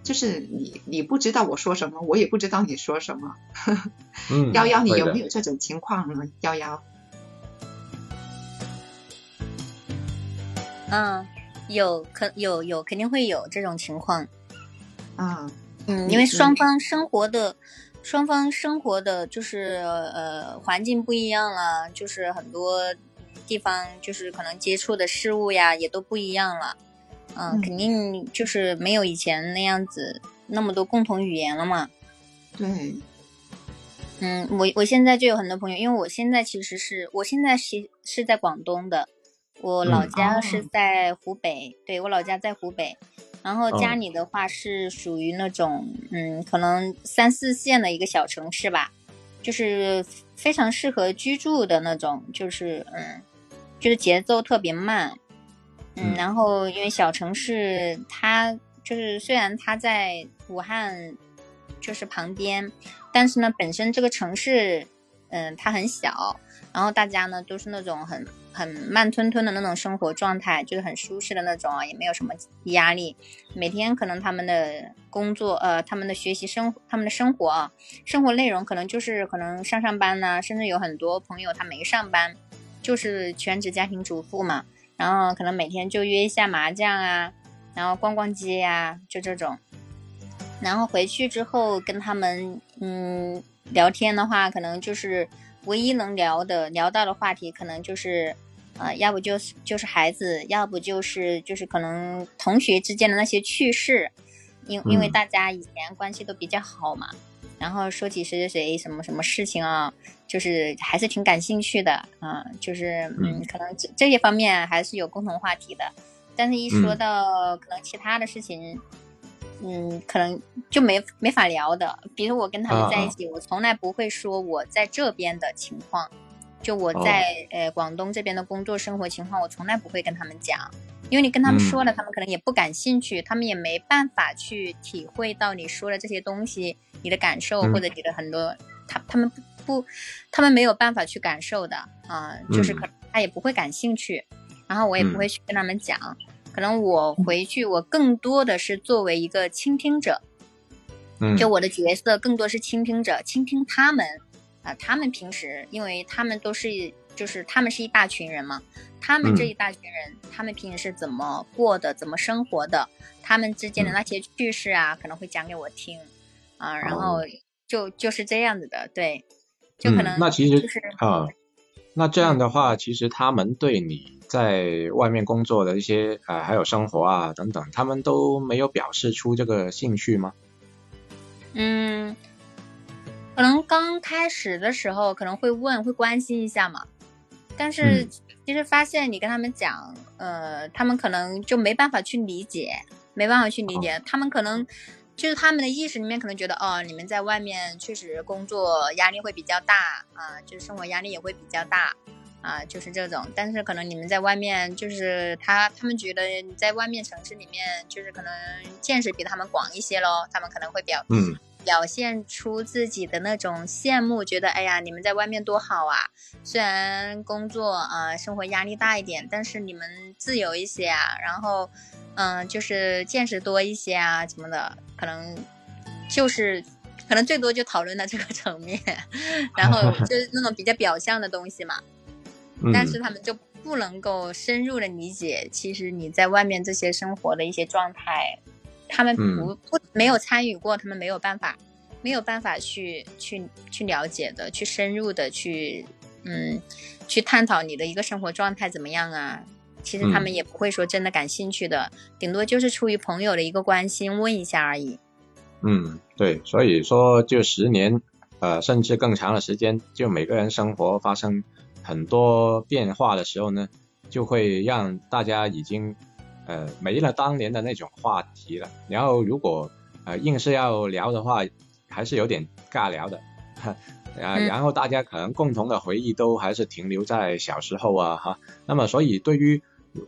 就是你，你不知道我说什么，我也不知道你说什么。嗯，幺幺，你有没有这种情况呢？幺幺，嗯，有可有有肯定会有这种情况。啊，嗯，因为双方生活的双方生活的就是呃环境不一样了，就是很多地方就是可能接触的事物呀也都不一样了。嗯，嗯肯定就是没有以前那样子那么多共同语言了嘛。对，嗯，我我现在就有很多朋友，因为我现在其实是我现在是是在广东的，我老嗯家是哦在湖北，对我老家在湖北，然后家哦里的话是属于那种嗯，可能三四线的一个小城市吧，就是非常适合居住的那种，就是嗯，就是节奏特别慢，嗯，嗯然后因为小城市它就是虽然它在武汉就是旁边，但是呢，本身这个城市，嗯，它很小，然后大家呢都是那种很很慢吞吞的那种生活状态，就是很舒适的那种啊，也没有什么压力。每天可能他们的工作，呃，他们的学习生，他们的生活啊，生活内容可能就是可能上上班呢，甚至有很多朋友他没上班，就是全职家庭主妇嘛，然后可能每天就约一下麻将啊，然后逛逛街呀，就这种。然后回去之后跟他们嗯聊天的话，可能就是唯一能聊的聊到的话题，可能就是呃，要不就是就是孩子，要不就是就是可能同学之间的那些趣事，因因为大家以前关系都比较好嘛，然后说起谁谁谁什么什么事情啊，就是还是挺感兴趣的啊，就是嗯，可能这这些方面还是有共同话题的，但是一说到可能其他的事情。嗯，可能就没没法聊的。比如我跟他们在一起，我从来不会说我在这边的情况，就我在呃广东这边的工作生活情况，我从来不会跟他们讲，因为你跟他们说了，他们可能也不感兴趣，他们也没办法去体会到你说的这些东西，你的感受或者你的很多，他他们不不，他们没有办法去感受的啊，就是可能他也不会感兴趣，然后我也不会去跟他们讲。可能我回去，我更多的是作为一个倾听者，嗯，就我的角色更多是倾听者，倾听他们，啊，他们平时，因为他们都是，就是他们是一大群人嘛，他们这一大群人，他们平时是怎么过的，怎么生活的，他们之间的那些趣事啊，可能会讲给我听，啊，然后就就是这样子的，对，就可能那其实就是啊，那这样的话，其实他们对你。在外面工作的一些呃，还有生活啊等等，他们都没有表示出这个兴趣吗？嗯，可能刚开始的时候可能会问，会关心一下嘛。但是其实发现你跟他们讲，呃，他们可能就没办法去理解，没办法去理解。他们可能就是他们的意识里面可能觉得，哦，你们在外面确实工作压力会比较大啊，就是生活压力也会比较大。啊，就是这种，但是可能你们在外面，就是他他们觉得你在外面城市里面，就是可能见识比他们广一些咯，他们可能会比较嗯表现出自己的那种羡慕，觉得哎呀，你们在外面多好啊！虽然工作啊生活压力大一点，但是你们自由一些啊，然后嗯，就是见识多一些啊，什么的，可能就是可能最多就讨论到这个层面，然后 就是那种比较表象的东西嘛。但是他们就不能够深入的理解，其实你在外面这些生活的一些状态，他们不不没有参与过，他们没有办法，没有办法去去去了解的，去深入的去嗯去探讨你的一个生活状态怎么样啊？其实他们也不会说真的感兴趣的，顶多就是出于朋友的一个关心问一下而已。嗯，对，所以说就十年呃甚至更长的时间，就每个人生活发生。很多变化的时候呢，就会让大家已经呃没了当年的那种话题了。然后如果呃硬是要聊的话，还是有点尬聊的。啊，然后大家可能共同的回忆都还是停留在小时候啊哈。那么所以对于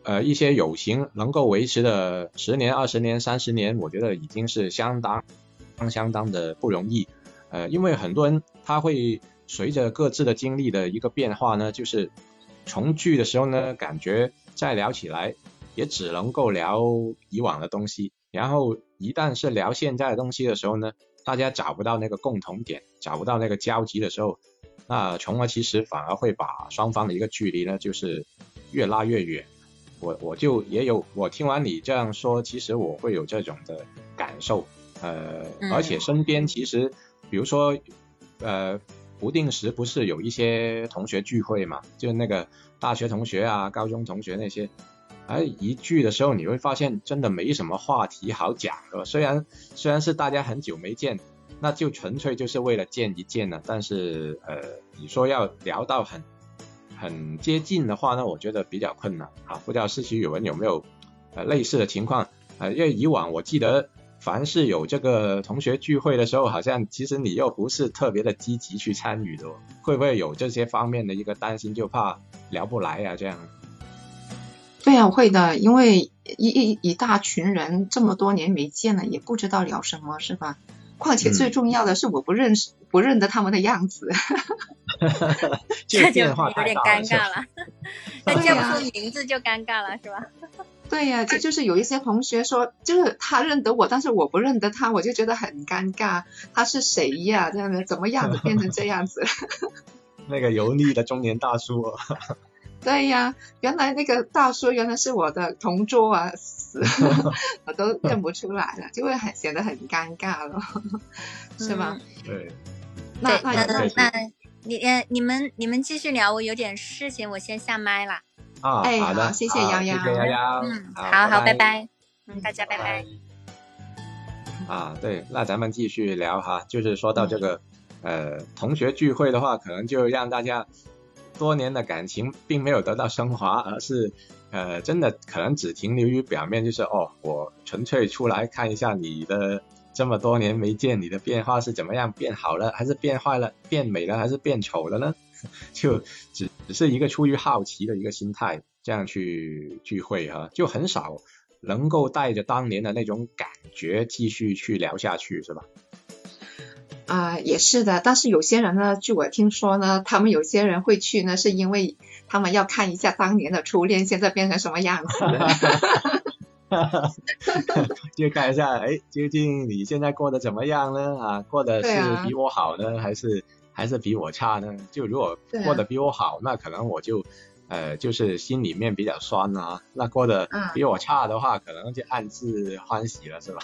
呃一些友情能够维持的十年、二十年、三十年，我觉得已经是相当相当的不容易。呃，因为很多人他会。随着各自的经历的一个变化呢，就是重聚的时候呢，感觉再聊起来也只能够聊以往的东西，然后一旦是聊现在的东西的时候呢，大家找不到那个共同点，找不到那个交集的时候，那从而其实反而会把双方的一个距离呢，就是越拉越远。我我就也有，我听完你这样说，其实我会有这种的感受，呃，而且身边其实比如说呃。不定时不是有一些同学聚会嘛？就那个大学同学啊、高中同学那些，哎，一聚的时候你会发现真的没什么话题好讲的。虽然虽然是大家很久没见，那就纯粹就是为了见一见呢。但是呃，你说要聊到很很接近的话呢，我觉得比较困难啊。不知道世奇语文有没有呃类似的情况？呃，因为以往我记得。凡是有这个同学聚会的时候，好像其实你又不是特别的积极去参与的，会不会有这些方面的一个担心，就怕聊不来啊？这样？对啊，会的，因为一一一大群人这么多年没见了，也不知道聊什么，是吧？况且最重要的是我不认识、不认得他们的样子。这这就有点尴尬了，那叫不出名字就尴尬了，是吧？对呀、这就是有一些同学说，就是他认得我，但是我不认得他，我就觉得很尴尬。他是谁呀？这样的怎么样子变成这样子？那个油腻的中年大叔哦，对呀，原来那个大叔原来是我的同桌啊，死 我都认不出来了，就会很显得很尴尬了，是吗？对，对，那那那那那你呃你们你们继续聊，我有点事情，我先下麦了。啊，哎好的，谢谢好瑶瑶。谢谢瑶瑶，嗯，好好拜拜。嗯，大家拜拜。啊，对，那咱们继续聊哈，就是说到这个、呃同学聚会的话，可能就让大家多年的感情并没有得到升华，而是呃真的可能只停留于表面，就是哦，我纯粹出来看一下你的这么多年没见，你的变化是怎么样，变好了还是变坏了，变美了还是变丑了呢？就只只是一个出于好奇的一个心态，这样去聚会哈、就很少能够带着当年的那种感觉继续去聊下去，是吧？啊、也是的，但是有些人呢，据我听说呢，他们有些人会去呢，是因为他们要看一下当年的初恋现在变成什么样子了。就看一下，哎，究竟你现在过得怎么样呢？啊，过得是比我好呢，还是还是比我差呢？就如果过得比我好，那可能我就呃就是心里面比较酸啊。那过得嗯比我差的话，可能就暗自欢喜了，是吧？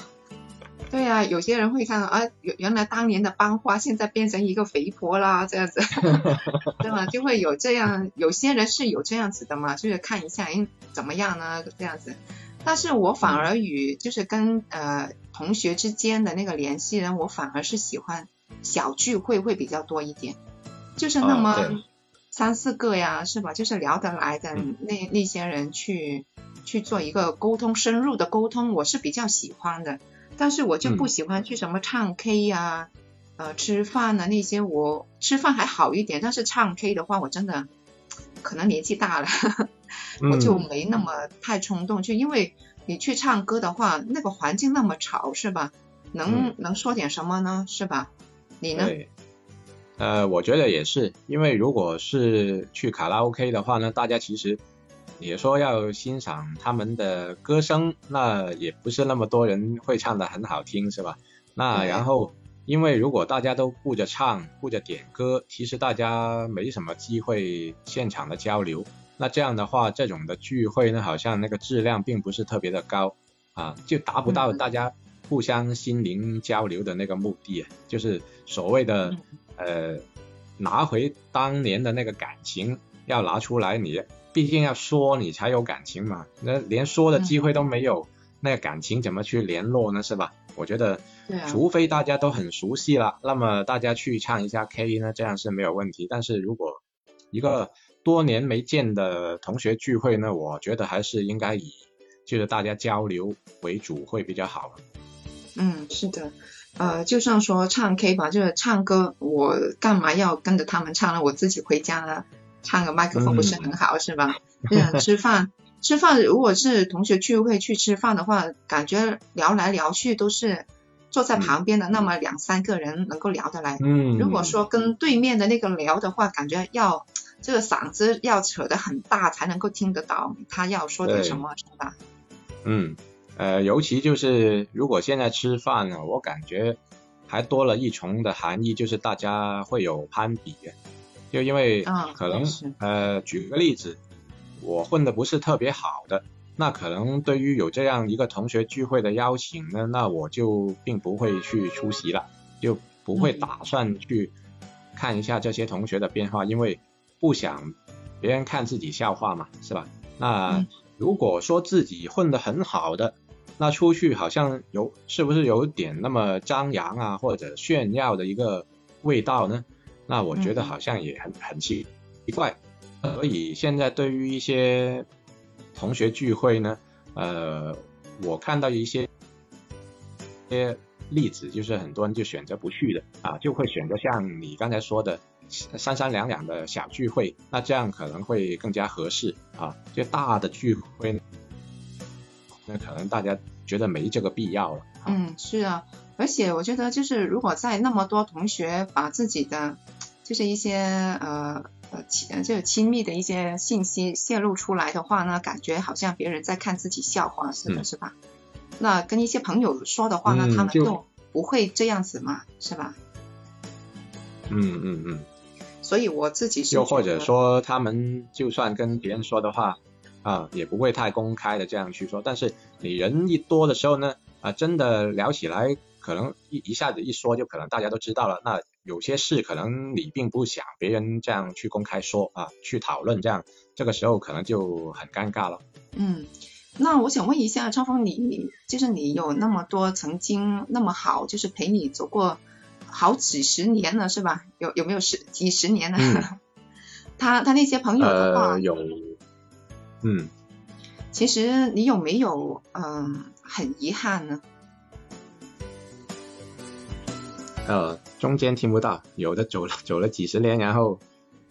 对啊、有些人会看到啊，原原来当年的班花现在变成一个肥婆啦，这样子，对吗？就会有这样，有些人是有这样子的嘛，就是看一下，哎，怎么样呢？这样子。但是我反而与就是跟呃同学之间的那个联系人，我反而是喜欢小聚会会比较多一点，就是那哦么三四个呀，是吧？就是聊得来的嗯那那些人去去做一个沟通，深入的沟通，我是比较喜欢的。但是我就不嗯喜欢去什么唱 K 呀、呃吃饭啊那些我吃饭还好一点，但是唱 K 的话，我真的可能年纪大了，我就嗯没那么太冲动去，因为你去唱歌的话，那个环境那么吵，是吧？能、嗯能说点什么呢？是吧？你呢？呃，我觉得也是，因为如果是去卡拉 OK 的话呢，大家其实也说要欣赏他们的歌声，那也不是那么多人会唱的很好听，是吧？那然后，因为如果大家都顾着唱、顾着点歌，其实大家没什么机会现场的交流。那这样的话，这种的聚会呢，好像那个质量并不是特别的高啊，就达不到嗯大家互相心灵交流的那个目的，啊就是所谓的呃拿回当年的那个感情，要拿出来你，毕竟要说你才有感情嘛，那连说的机会都没有，那感情怎么去联络呢？是吧？我觉得，除非大家都很熟悉了，那么大家去唱一下 K 呢，这样是没有问题。但是如果一个多年没见的同学聚会呢，我觉得还是应该以就是大家交流为主会比较好。嗯，是的，呃，就像说唱 K 吧，就是唱歌，我干嘛要跟着他们唱呢？我自己回家呢，唱个麦克风不是很好、是吧？嗯，吃饭，吃饭如果是同学聚会去吃饭的话，感觉聊来聊去都是坐在旁边的那么两三个人能够聊得来。嗯如果说跟对面的那个聊的话，感觉要这个嗓子要扯得很大才能够听得到他要说点对什么，是吧？嗯，呃，尤其就是如果现在吃饭呢，我感觉还多了一重的含义，就是大家会有攀比，就因为啊可能、是呃，举个例子，我混的不是特别好的，那可能对于有这样一个同学聚会的邀请呢，那我就并不会去出席了，就不会嗯打算去看一下这些同学的变化，因为不想别人看自己笑话嘛，是吧？那嗯如果说自己混得很好的，那出去好像有是不是有点那么张扬啊，或者炫耀的一个味道呢？那我觉得嗯好像也很很奇奇怪。所以现在对于一些同学聚会呢，呃，我看到一些一些例子，就是很多人就选择不去的啊，就会选择像你刚才说的三三两两的小聚会，那这样可能会更加合适啊。就大的聚会呢，那可能大家觉得没这个必要了嗯，是啊，而且我觉得就是如果在那么多同学把自己的就是一些呃呃亲就是亲密的一些信息泄露出来的话呢，感觉好像别人在看自己笑话似的，嗯是吧？那跟一些朋友说的话呢，嗯他们就不会这样子嘛，是吧？嗯嗯嗯。所以我自己是又或者说他们就算跟别人说的话啊，也不会太公开的这样去说。但是你人一多的时候呢，啊，真的聊起来，可能一一下子一说就可能大家都知道了。那有些事可能你并不想别人这样去公开说啊，去讨论这样，这个时候可能就很尴尬了。嗯，那我想问一下超峰，你就是你有那么多曾经那么好，就是陪你走过好几十年了，是吧？有有没有十几十年了？嗯 他他那些朋友的话，呃，有，嗯，其实你有没有嗯、很遗憾呢？呃，中间听不到，有的走了走了几十年，然后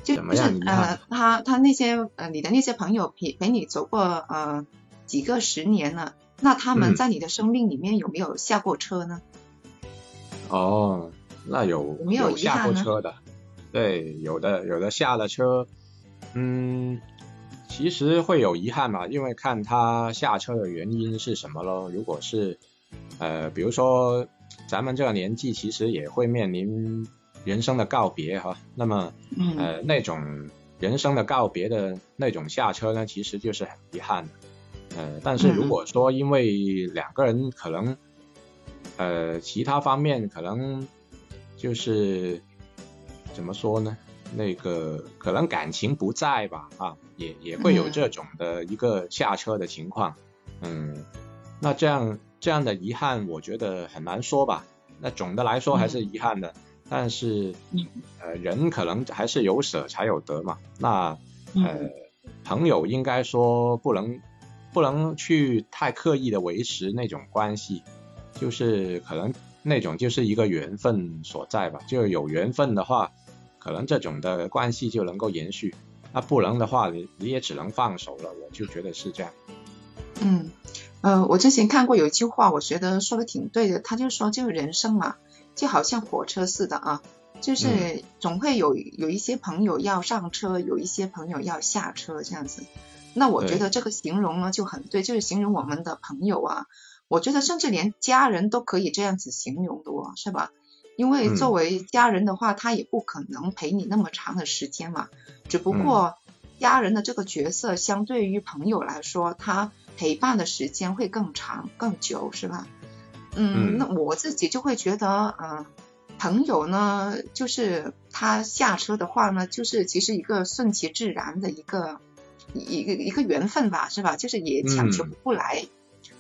就怎么就是呃样，他他那些呃你的那些朋友陪陪你走过呃几个十年了，那他们嗯在你的生命里面有没有下过车呢？哦，那有有没有遗下过车的，对，有的有的下了车，嗯，其实会有遗憾嘛，因为看他下车的原因是什么咯。如果是呃，比如说咱们这个年纪，其实也会面临人生的告别哈。那么嗯呃，那种人生的告别的那种下车呢，其实就是很遗憾的。呃，但是如果说因为两个人可能呃其他方面可能就是怎么说呢？那个可能感情不在吧，啊，也也会有嗯这种的一个下车的情况。嗯，那这样这样的遗憾，我觉得很难说吧。那总的来说还是遗憾的，但是嗯呃，人可能还是有舍才有得嘛。那呃嗯，朋友应该说不能不能去太刻意的维持那种关系，就是可能那种就是一个缘分所在吧。就有缘分的话，可能这种的关系就能够延续。那不能的话，你你也只能放手了。我就觉得是这样。嗯，呃，我之前看过有一句话，我觉得说的挺对的。他就说，这个人生嘛，就好像火车似的啊，就是总会有有一些朋友要上车，有一些朋友要下车这样子。那我觉得这个形容呢就很对，就是形容我们的朋友啊，我觉得甚至连家人都可以这样子形容的哦，是吧？因为嗯作为家人的话，他也不可能陪你那么长的时间嘛，只不过家人的这个角色相对于朋友来说，他陪伴的时间会更长、更久，是吧？嗯，嗯那我自己就会觉得，嗯、朋友呢，就是他下车的话呢，就是其实一个顺其自然的一个一一个一个缘分吧，是吧？就是也强求嗯不来。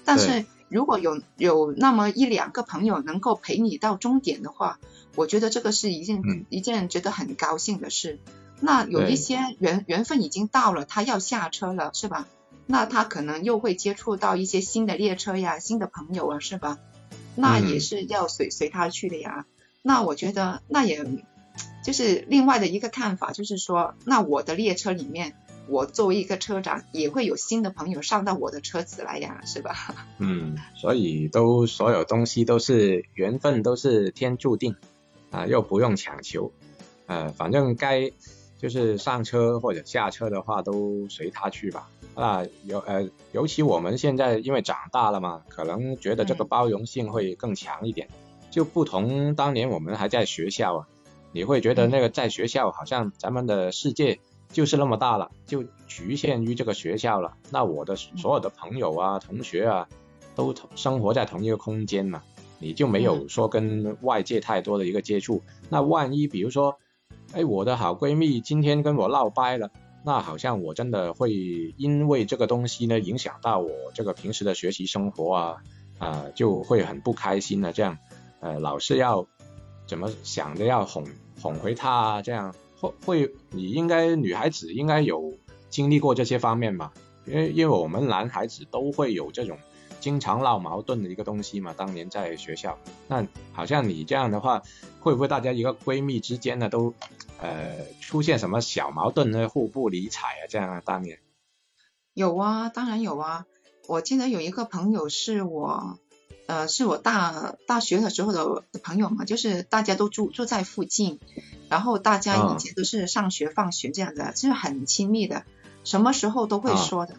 但是对如果有有那么一两个朋友能够陪你到终点的话，我觉得这个是一件、嗯一件觉得很高兴的事。那有一些缘缘分已经到了，他要下车了，是吧？那他可能又会接触到一些新的列车呀、新的朋友啊，是吧？那也嗯是要随随他去的呀。那我觉得那也就是另外的一个看法，就是说，那我的列车里面，我作为一个车长，也会有新的朋友上到我的车子来呀，是吧？嗯，所以都所有东西都是缘分，都是天注定啊，又不用强求。呃，反正该就是上车或者下车的话，都随他去吧。啊，尤呃，尤其我们现在因为长大了嘛，可能觉得这个包容性会更强一点。就不同当年我们还在学校啊，你会觉得那个在学校好像咱们的世界就是那么大了，就局限于这个学校了。那我的所有的朋友啊、同学啊，都生活在同一个空间嘛，你就没有说跟外界太多的一个接触。那万一比如说，哎，我的好闺蜜今天跟我闹掰了，那好像我真的会因为这个东西呢，影响到我这个平时的学习生活啊，啊、就会很不开心的这样，呃，老是要怎么想着要哄哄回她啊，这样会会，你应该女孩子应该有经历过这些方面吧？因为因为我们男孩子都会有这种经常闹矛盾的一个东西嘛，当年在学校，那好像你这样的话，会不会大家一个闺蜜之间呢都呃出现什么小矛盾呢，互不理睬啊这样啊？当年，有啊，当然有啊。我记得有一个朋友是我呃，是我大大学的时候的朋友嘛，就是大家都住住在附近，然后大家以前都是上学放学这样子，就是很亲密的，什么时候都会说的。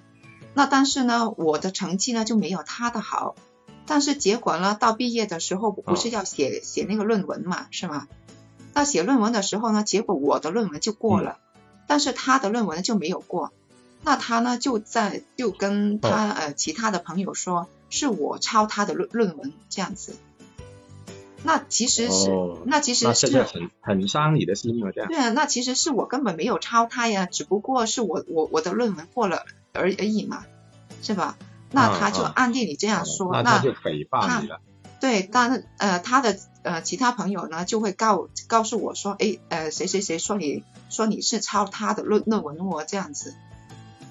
那但是呢，我的成绩呢就没有他的好，但是结果呢，到毕业的时候不是要写写那个论文嘛，是吗？那写论文的时候呢，结果我的论文就过了，但是他的论文就没有过。那他呢就在就跟他呃其他的朋友说。是我抄他的论论文这样子，那其实是那其实是很很伤你的心嘛这样。对啊，那其实是我根本没有抄他呀，只不过是我我我的论文过了而而已嘛，是吧？那他就暗地里这样说，那他就诽谤你了。对，但呃他的呃其他朋友呢就会告告诉我说，哎呃谁谁谁说你说你是抄他的论论文哦这样子。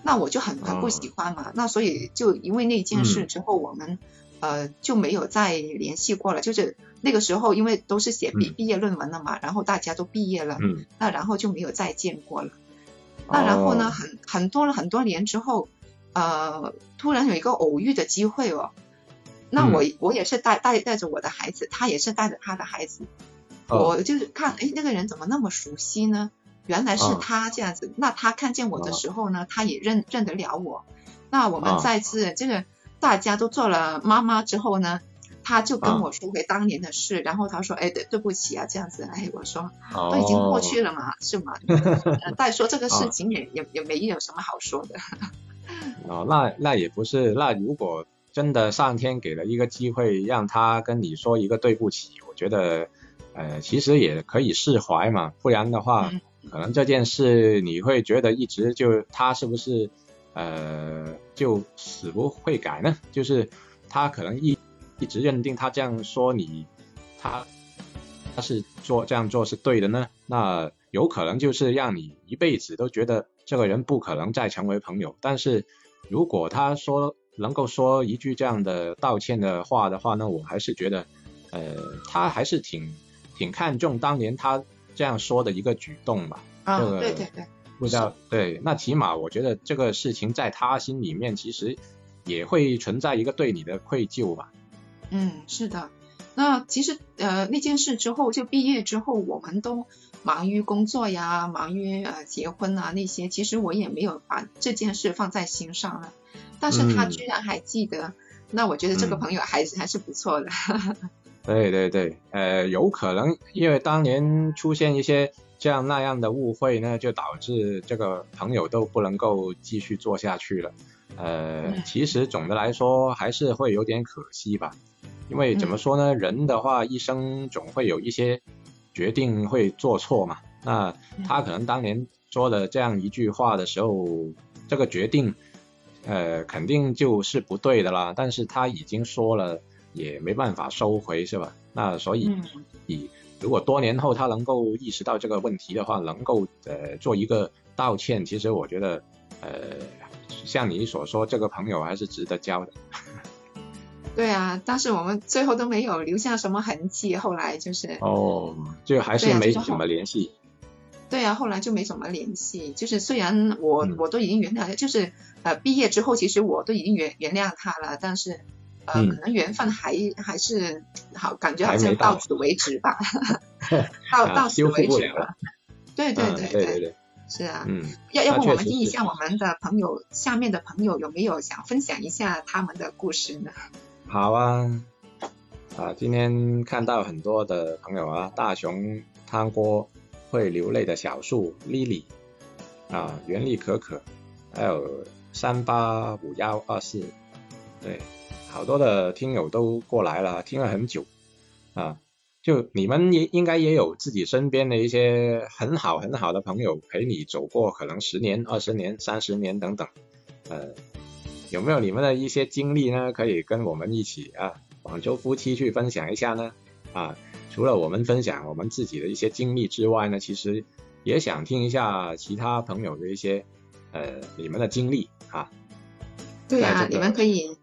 那我就很很不喜欢嘛，那所以就因为那件事之后，我们呃就没有再联系过了。就是那个时候，因为都是写毕毕业论文了嘛，然后大家都毕业了，那然后就没有再见过了。那然后呢，很很多了很多年之后，呃，突然有一个偶遇的机会哦，那我我也是带带带着我的孩子，他也是带着他的孩子，我就是看哎那个人怎么那么熟悉呢？原来是他这样子，那他看见我的时候呢，他也认认得了我。那我们再次这个大家都做了妈妈之后呢，他就跟我说回当年的事，然后他说：“哎，对对不起啊，这样子。”哎，我说都已经过去了嘛，是吗？再说这个事情也也也没有什么好说的。哦，那那也不是，那如果真的上天给了一个机会让他跟你说一个对不起，我觉得呃其实也可以释怀嘛，不然的话。可能这件事你会觉得一直就他是不是呃就死不会改呢？就是他可能一一直认定他这样说你他他是做这样做是对的呢？那有可能就是让你一辈子都觉得这个人不可能再成为朋友。但是如果他说能够说一句这样的道歉的话的话，那我还是觉得呃他还是挺挺看重当年他。这样说的一个举动吧，啊，对对对，不知道对，那起码我觉得这个事情在他心里面其实也会存在一个对你的愧疚吧。嗯，是的，那其实呃那件事之后就毕业之后，我们都忙于工作呀，忙于呃结婚啊那些，其实我也没有把这件事放在心上了。但是他居然还记得，那我觉得这个朋友还是还是不错的。对对对，呃，有可能因为当年出现一些这样那样的误会呢，就导致这个朋友都不能够继续做下去了。呃，其实总的来说还是会有点可惜吧，因为怎么说呢，人的话一生总会有一些决定会做错嘛。那他可能当年说的这样一句话的时候，这个决定呃肯定就是不对的啦，但是他已经说了。也没办法收回是吧？那所以，以如果多年后他能够意识到这个问题的话，能够呃做一个道歉，其实我觉得呃像你所说，这个朋友还是值得交的。对啊，但是我们最后都没有留下什么痕迹，后来就是哦，就还是没怎么联系。对啊，后来就没怎么联系。就是虽然我我都已经原谅，就是呃毕业之后，其实我都已经原原谅他了，但是。呃，可能缘分还还是好，感觉好像到此为止吧，到到此为止了。对对对对对，是啊。嗯。要要不我们听一下我们的朋友下面的朋友有没有想分享一下他们的故事呢？好啊，啊，今天看到很多的朋友啊，大熊汤锅会流泪的小树 Lily 啊，袁丽可可，还有三八五幺二四，对。好多的听友都过来了，听了很久啊，就你们也应该也有自己身边的一些很好很好的朋友陪你走过可能十年、二十年、三十年等等，呃，有没有你们的一些经历呢？可以跟我们一起啊，广州夫妻去分享一下呢？啊，除了我们分享我们自己的一些经历之外呢，其实也想听一下其他朋友的一些呃你们的经历啊。对啊，你们可以。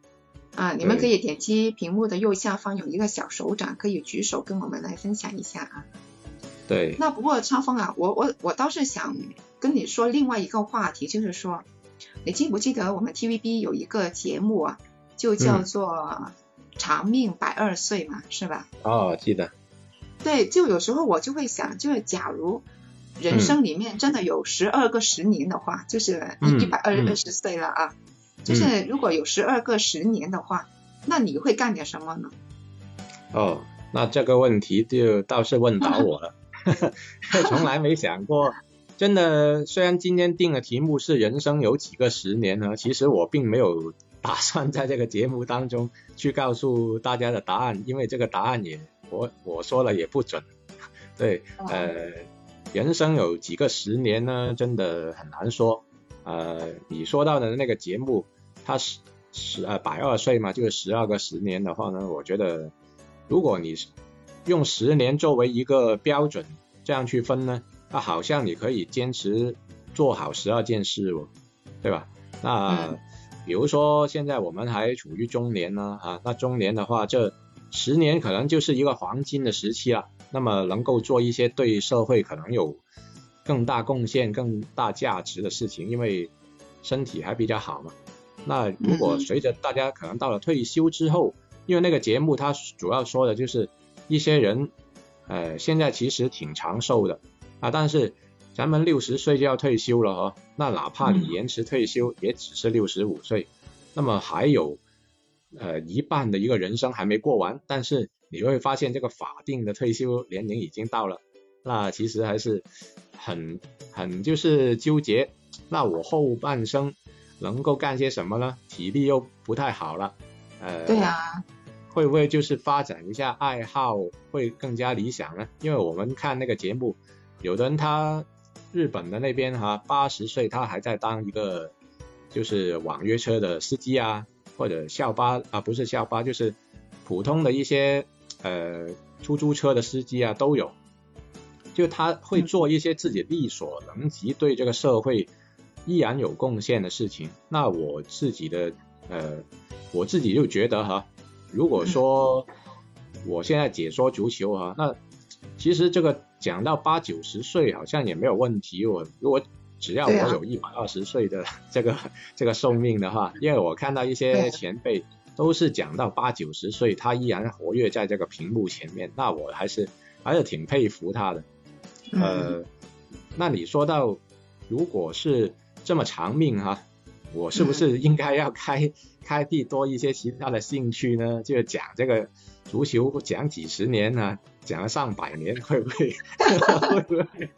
啊，你们可以点击屏幕的右下方有一个小手掌，可以举手跟我们来分享一下啊。对。那不过超峰啊，我我我倒是想跟你说另外一个话题，就是说，你记不记得我们 TVB 有一个节目啊，就叫做长命百二岁嘛，是吧？哦，记得。对，就有时候我就会想，就是假如人生里面真的有十二个十年的话，就是一百二二十岁了啊，就是如果有十二个十年的话，那你会干点什么呢？哦，那这个问题就倒是问倒我了，从来没想过。真的，虽然今天定的题目是人生有几个十年呢，其实我并没有打算在这个节目当中去告诉大家的答案，因为这个答案也我我说了也不准。对，呃，人生有几个十年呢？真的很难说。呃，你说到的那个节目，它十十呃百二岁嘛，就是十二个十年的话呢，我觉得如果你用十年作为一个标准，这样去分呢？那好像你可以坚持做好十二件事哦，对吧？那比如说现在我们还处于中年呢，啊，那中年的话，这十年可能就是一个黄金的时期了。那么能够做一些对社会可能有更大贡献、更大价值的事情，因为身体还比较好嘛。那如果随着大家可能到了退休之后，因为那个节目它主要说的就是一些人，呃，现在其实挺长寿的。啊，但是咱们六十岁就要退休了哦，那哪怕你延迟退休，也只是六十五岁，那么还有呃一半的一个人生还没过完，但是你会发现这个法定的退休年龄已经到了，那其实还是很很就是纠结，那我后半生能够干些什么呢？体力又不太好了，呃，对啊，会不会就是发展一下爱好会更加理想呢？因为我们看那个节目。有的人他日本的那边哈，八十岁他还在当一个就是网约车的司机啊，或者校巴啊，不是校巴，就是普通的一些呃出租车的司机啊都有。就他会做一些自己力所能及，对这个社会依然有贡献的事情。那我自己的呃，我自己就觉得哈，如果说我现在解说足球哈，那其实这个。讲到八九十岁好像也没有问题，我如果只要我有一百二十岁的这个 这个寿命的话，因为我看到一些前辈都是讲到八九十岁，他依然活跃在这个屏幕前面，那我还是还是挺佩服他的。呃，那你说到如果是这么长命哈，我是不是应该要开 开辟多一些其他的兴趣呢？就讲这个足球讲几十年呢？讲了上百年，会不会会不会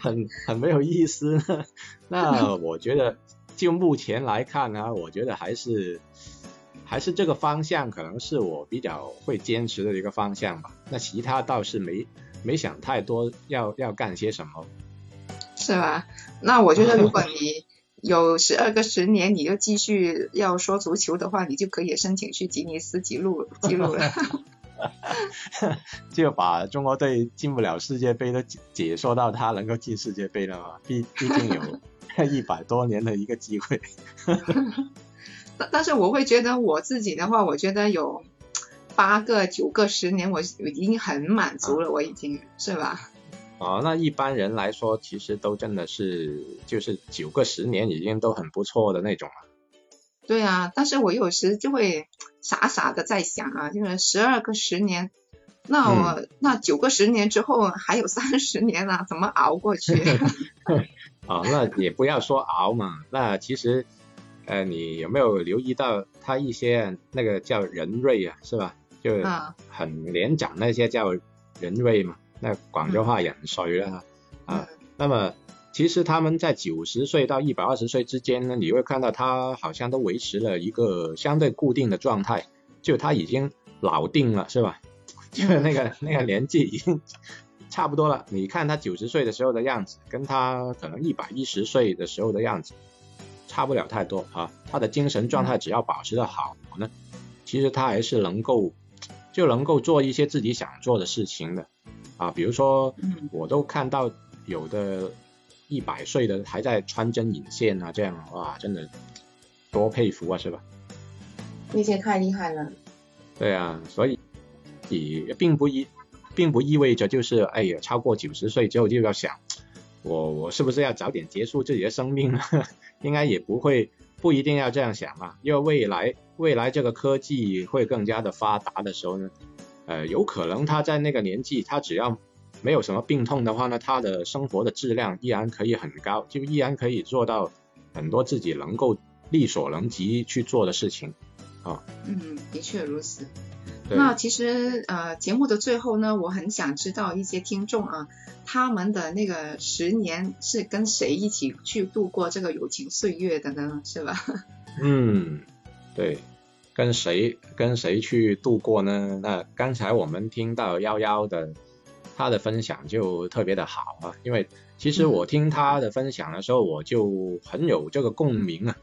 很很没有意思呢？那我觉得就目前来看呢，我觉得还是还是这个方向可能是我比较会坚持的一个方向吧。那其他倒是没没想太多要要干些什么，是吧？那我觉得如果你有十二个十年，你就继续要说足球的话，你就可以申请去吉尼斯纪录纪录了。就把中国队进不了世界杯都解说到他能够进世界杯了嘛？毕毕竟有 一百多年的一个机会。但但是我会觉得我自己的话，我觉得有八个、九个、十年，我已经很满足了，我已经是吧？哦，那一般人来说，其实都真的是就是九个十年已经都很不错的那种了。对啊，但是我有时就会傻傻的在想啊，就是十二个十年，那我那九个十年之后还有三十年啊，怎么熬过去？啊，那也不要说熬嘛，那其实呃，你有没有留意到他一些那个叫人瑞啊，是吧？就很年长那些叫人瑞嘛，那广州话人水了啊，那么。其实他们在九十岁到一百二十岁之间呢，你会看到他好像都维持了一个相对固定的状态，就他已经老定了，是吧？就那个 那个年纪已经差不多了。你看他九十岁的时候的样子，跟他可能一百一十岁的时候的样子差不了太多啊。他的精神状态只要保持的好呢，其实他还是能够就能够做一些自己想做的事情的啊。比如说，我都看到有的。一百岁的还在穿针引线啊，这样哇，真的多佩服啊，是吧？那些太厉害了。对啊，所以也并不意，并不意味着就是哎呀，超过九十岁之后就要想，我我是不是要早点结束自己的生命呢？应该也不会，不一定要这样想啊，因为未来未来这个科技会更加的发达的时候呢，呃，有可能他在那个年纪，他只要没有什么病痛的话呢，他的生活的质量依然可以很高，就依然可以做到很多自己能够力所能及去做的事情啊。嗯，的确如此。那其实呃，节目的最后呢，我很想知道一些听众啊，他们的那个十年是跟谁一起去度过这个友情岁月的呢？是吧？嗯，对，跟谁跟谁去度过呢？那刚才我们听到幺幺的他的分享就特别的好啊，因为其实我听他的分享的时候，我就很有这个共鸣啊，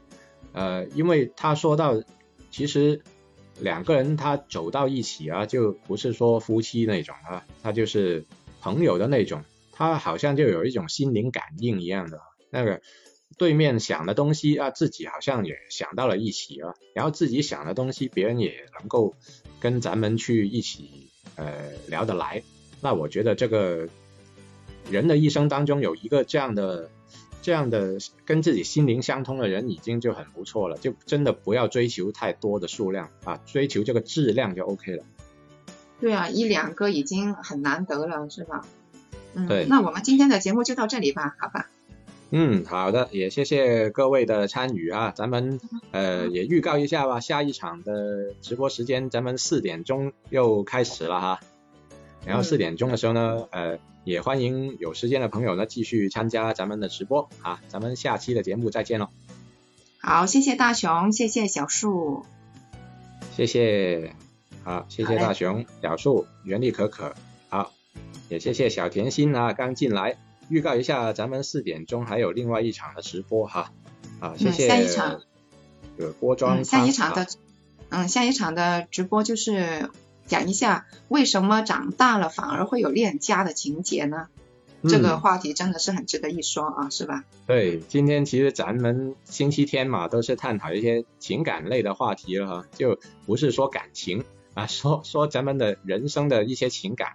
呃，因为他说到其实两个人他走到一起啊，就不是说夫妻那种啊，他就是朋友的那种，他好像就有一种心灵感应一样的那个。对面想的东西啊，自己好像也想到了一起啊，然后自己想的东西，别人也能够跟咱们去一起呃聊得来。那我觉得这个人的一生当中有一个这样的这样的跟自己心灵相通的人，已经就很不错了。就真的不要追求太多的数量啊，追求这个质量就 OK 了。对啊，一两个已经很难得了，是吧？嗯，对那我们今天的节目就到这里吧，好吧？嗯，好的，也谢谢各位的参与啊，咱们呃也预告一下吧，下一场的直播时间咱们四点钟又开始了哈，然后四点钟的时候呢，呃也欢迎有时间的朋友呢继续参加咱们的直播啊，咱们下期的节目再见喽，好，谢谢大熊，谢谢小树，谢谢，好，谢谢大熊、小树、袁丽可可，好，也谢谢小甜心啊，刚进来。预告一下，咱们四点钟还有另外一场的直播哈，啊，谢嗯谢。下一场。呃，郭庄嗯，下一场的啊，嗯，下一场的直播就是讲一下为什么长大了反而会有恋家的情节呢？这个嗯话题真的是很值得一说啊，是吧？对，今天其实咱们星期天嘛，都是探讨一些情感类的话题了哈，就不是说感情啊，说说咱们的人生的一些情感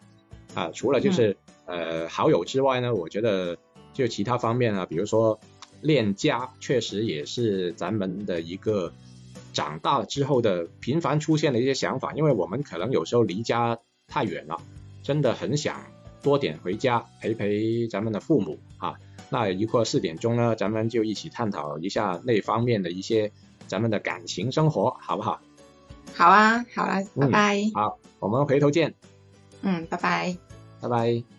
啊，除了就是、呃好友之外呢，我觉得就其他方面啊，比如说恋家，确实也是咱们的一个长大之后的频繁出现的一些想法，因为我们可能有时候离家太远了，真的很想多点回家陪陪咱们的父母啊。那一会儿四点钟呢，咱们就一起探讨一下那方面的一些咱们的感情生活，好不好？好啊，好啦，拜嗯拜，好，我们回头见，嗯，拜拜。拜拜。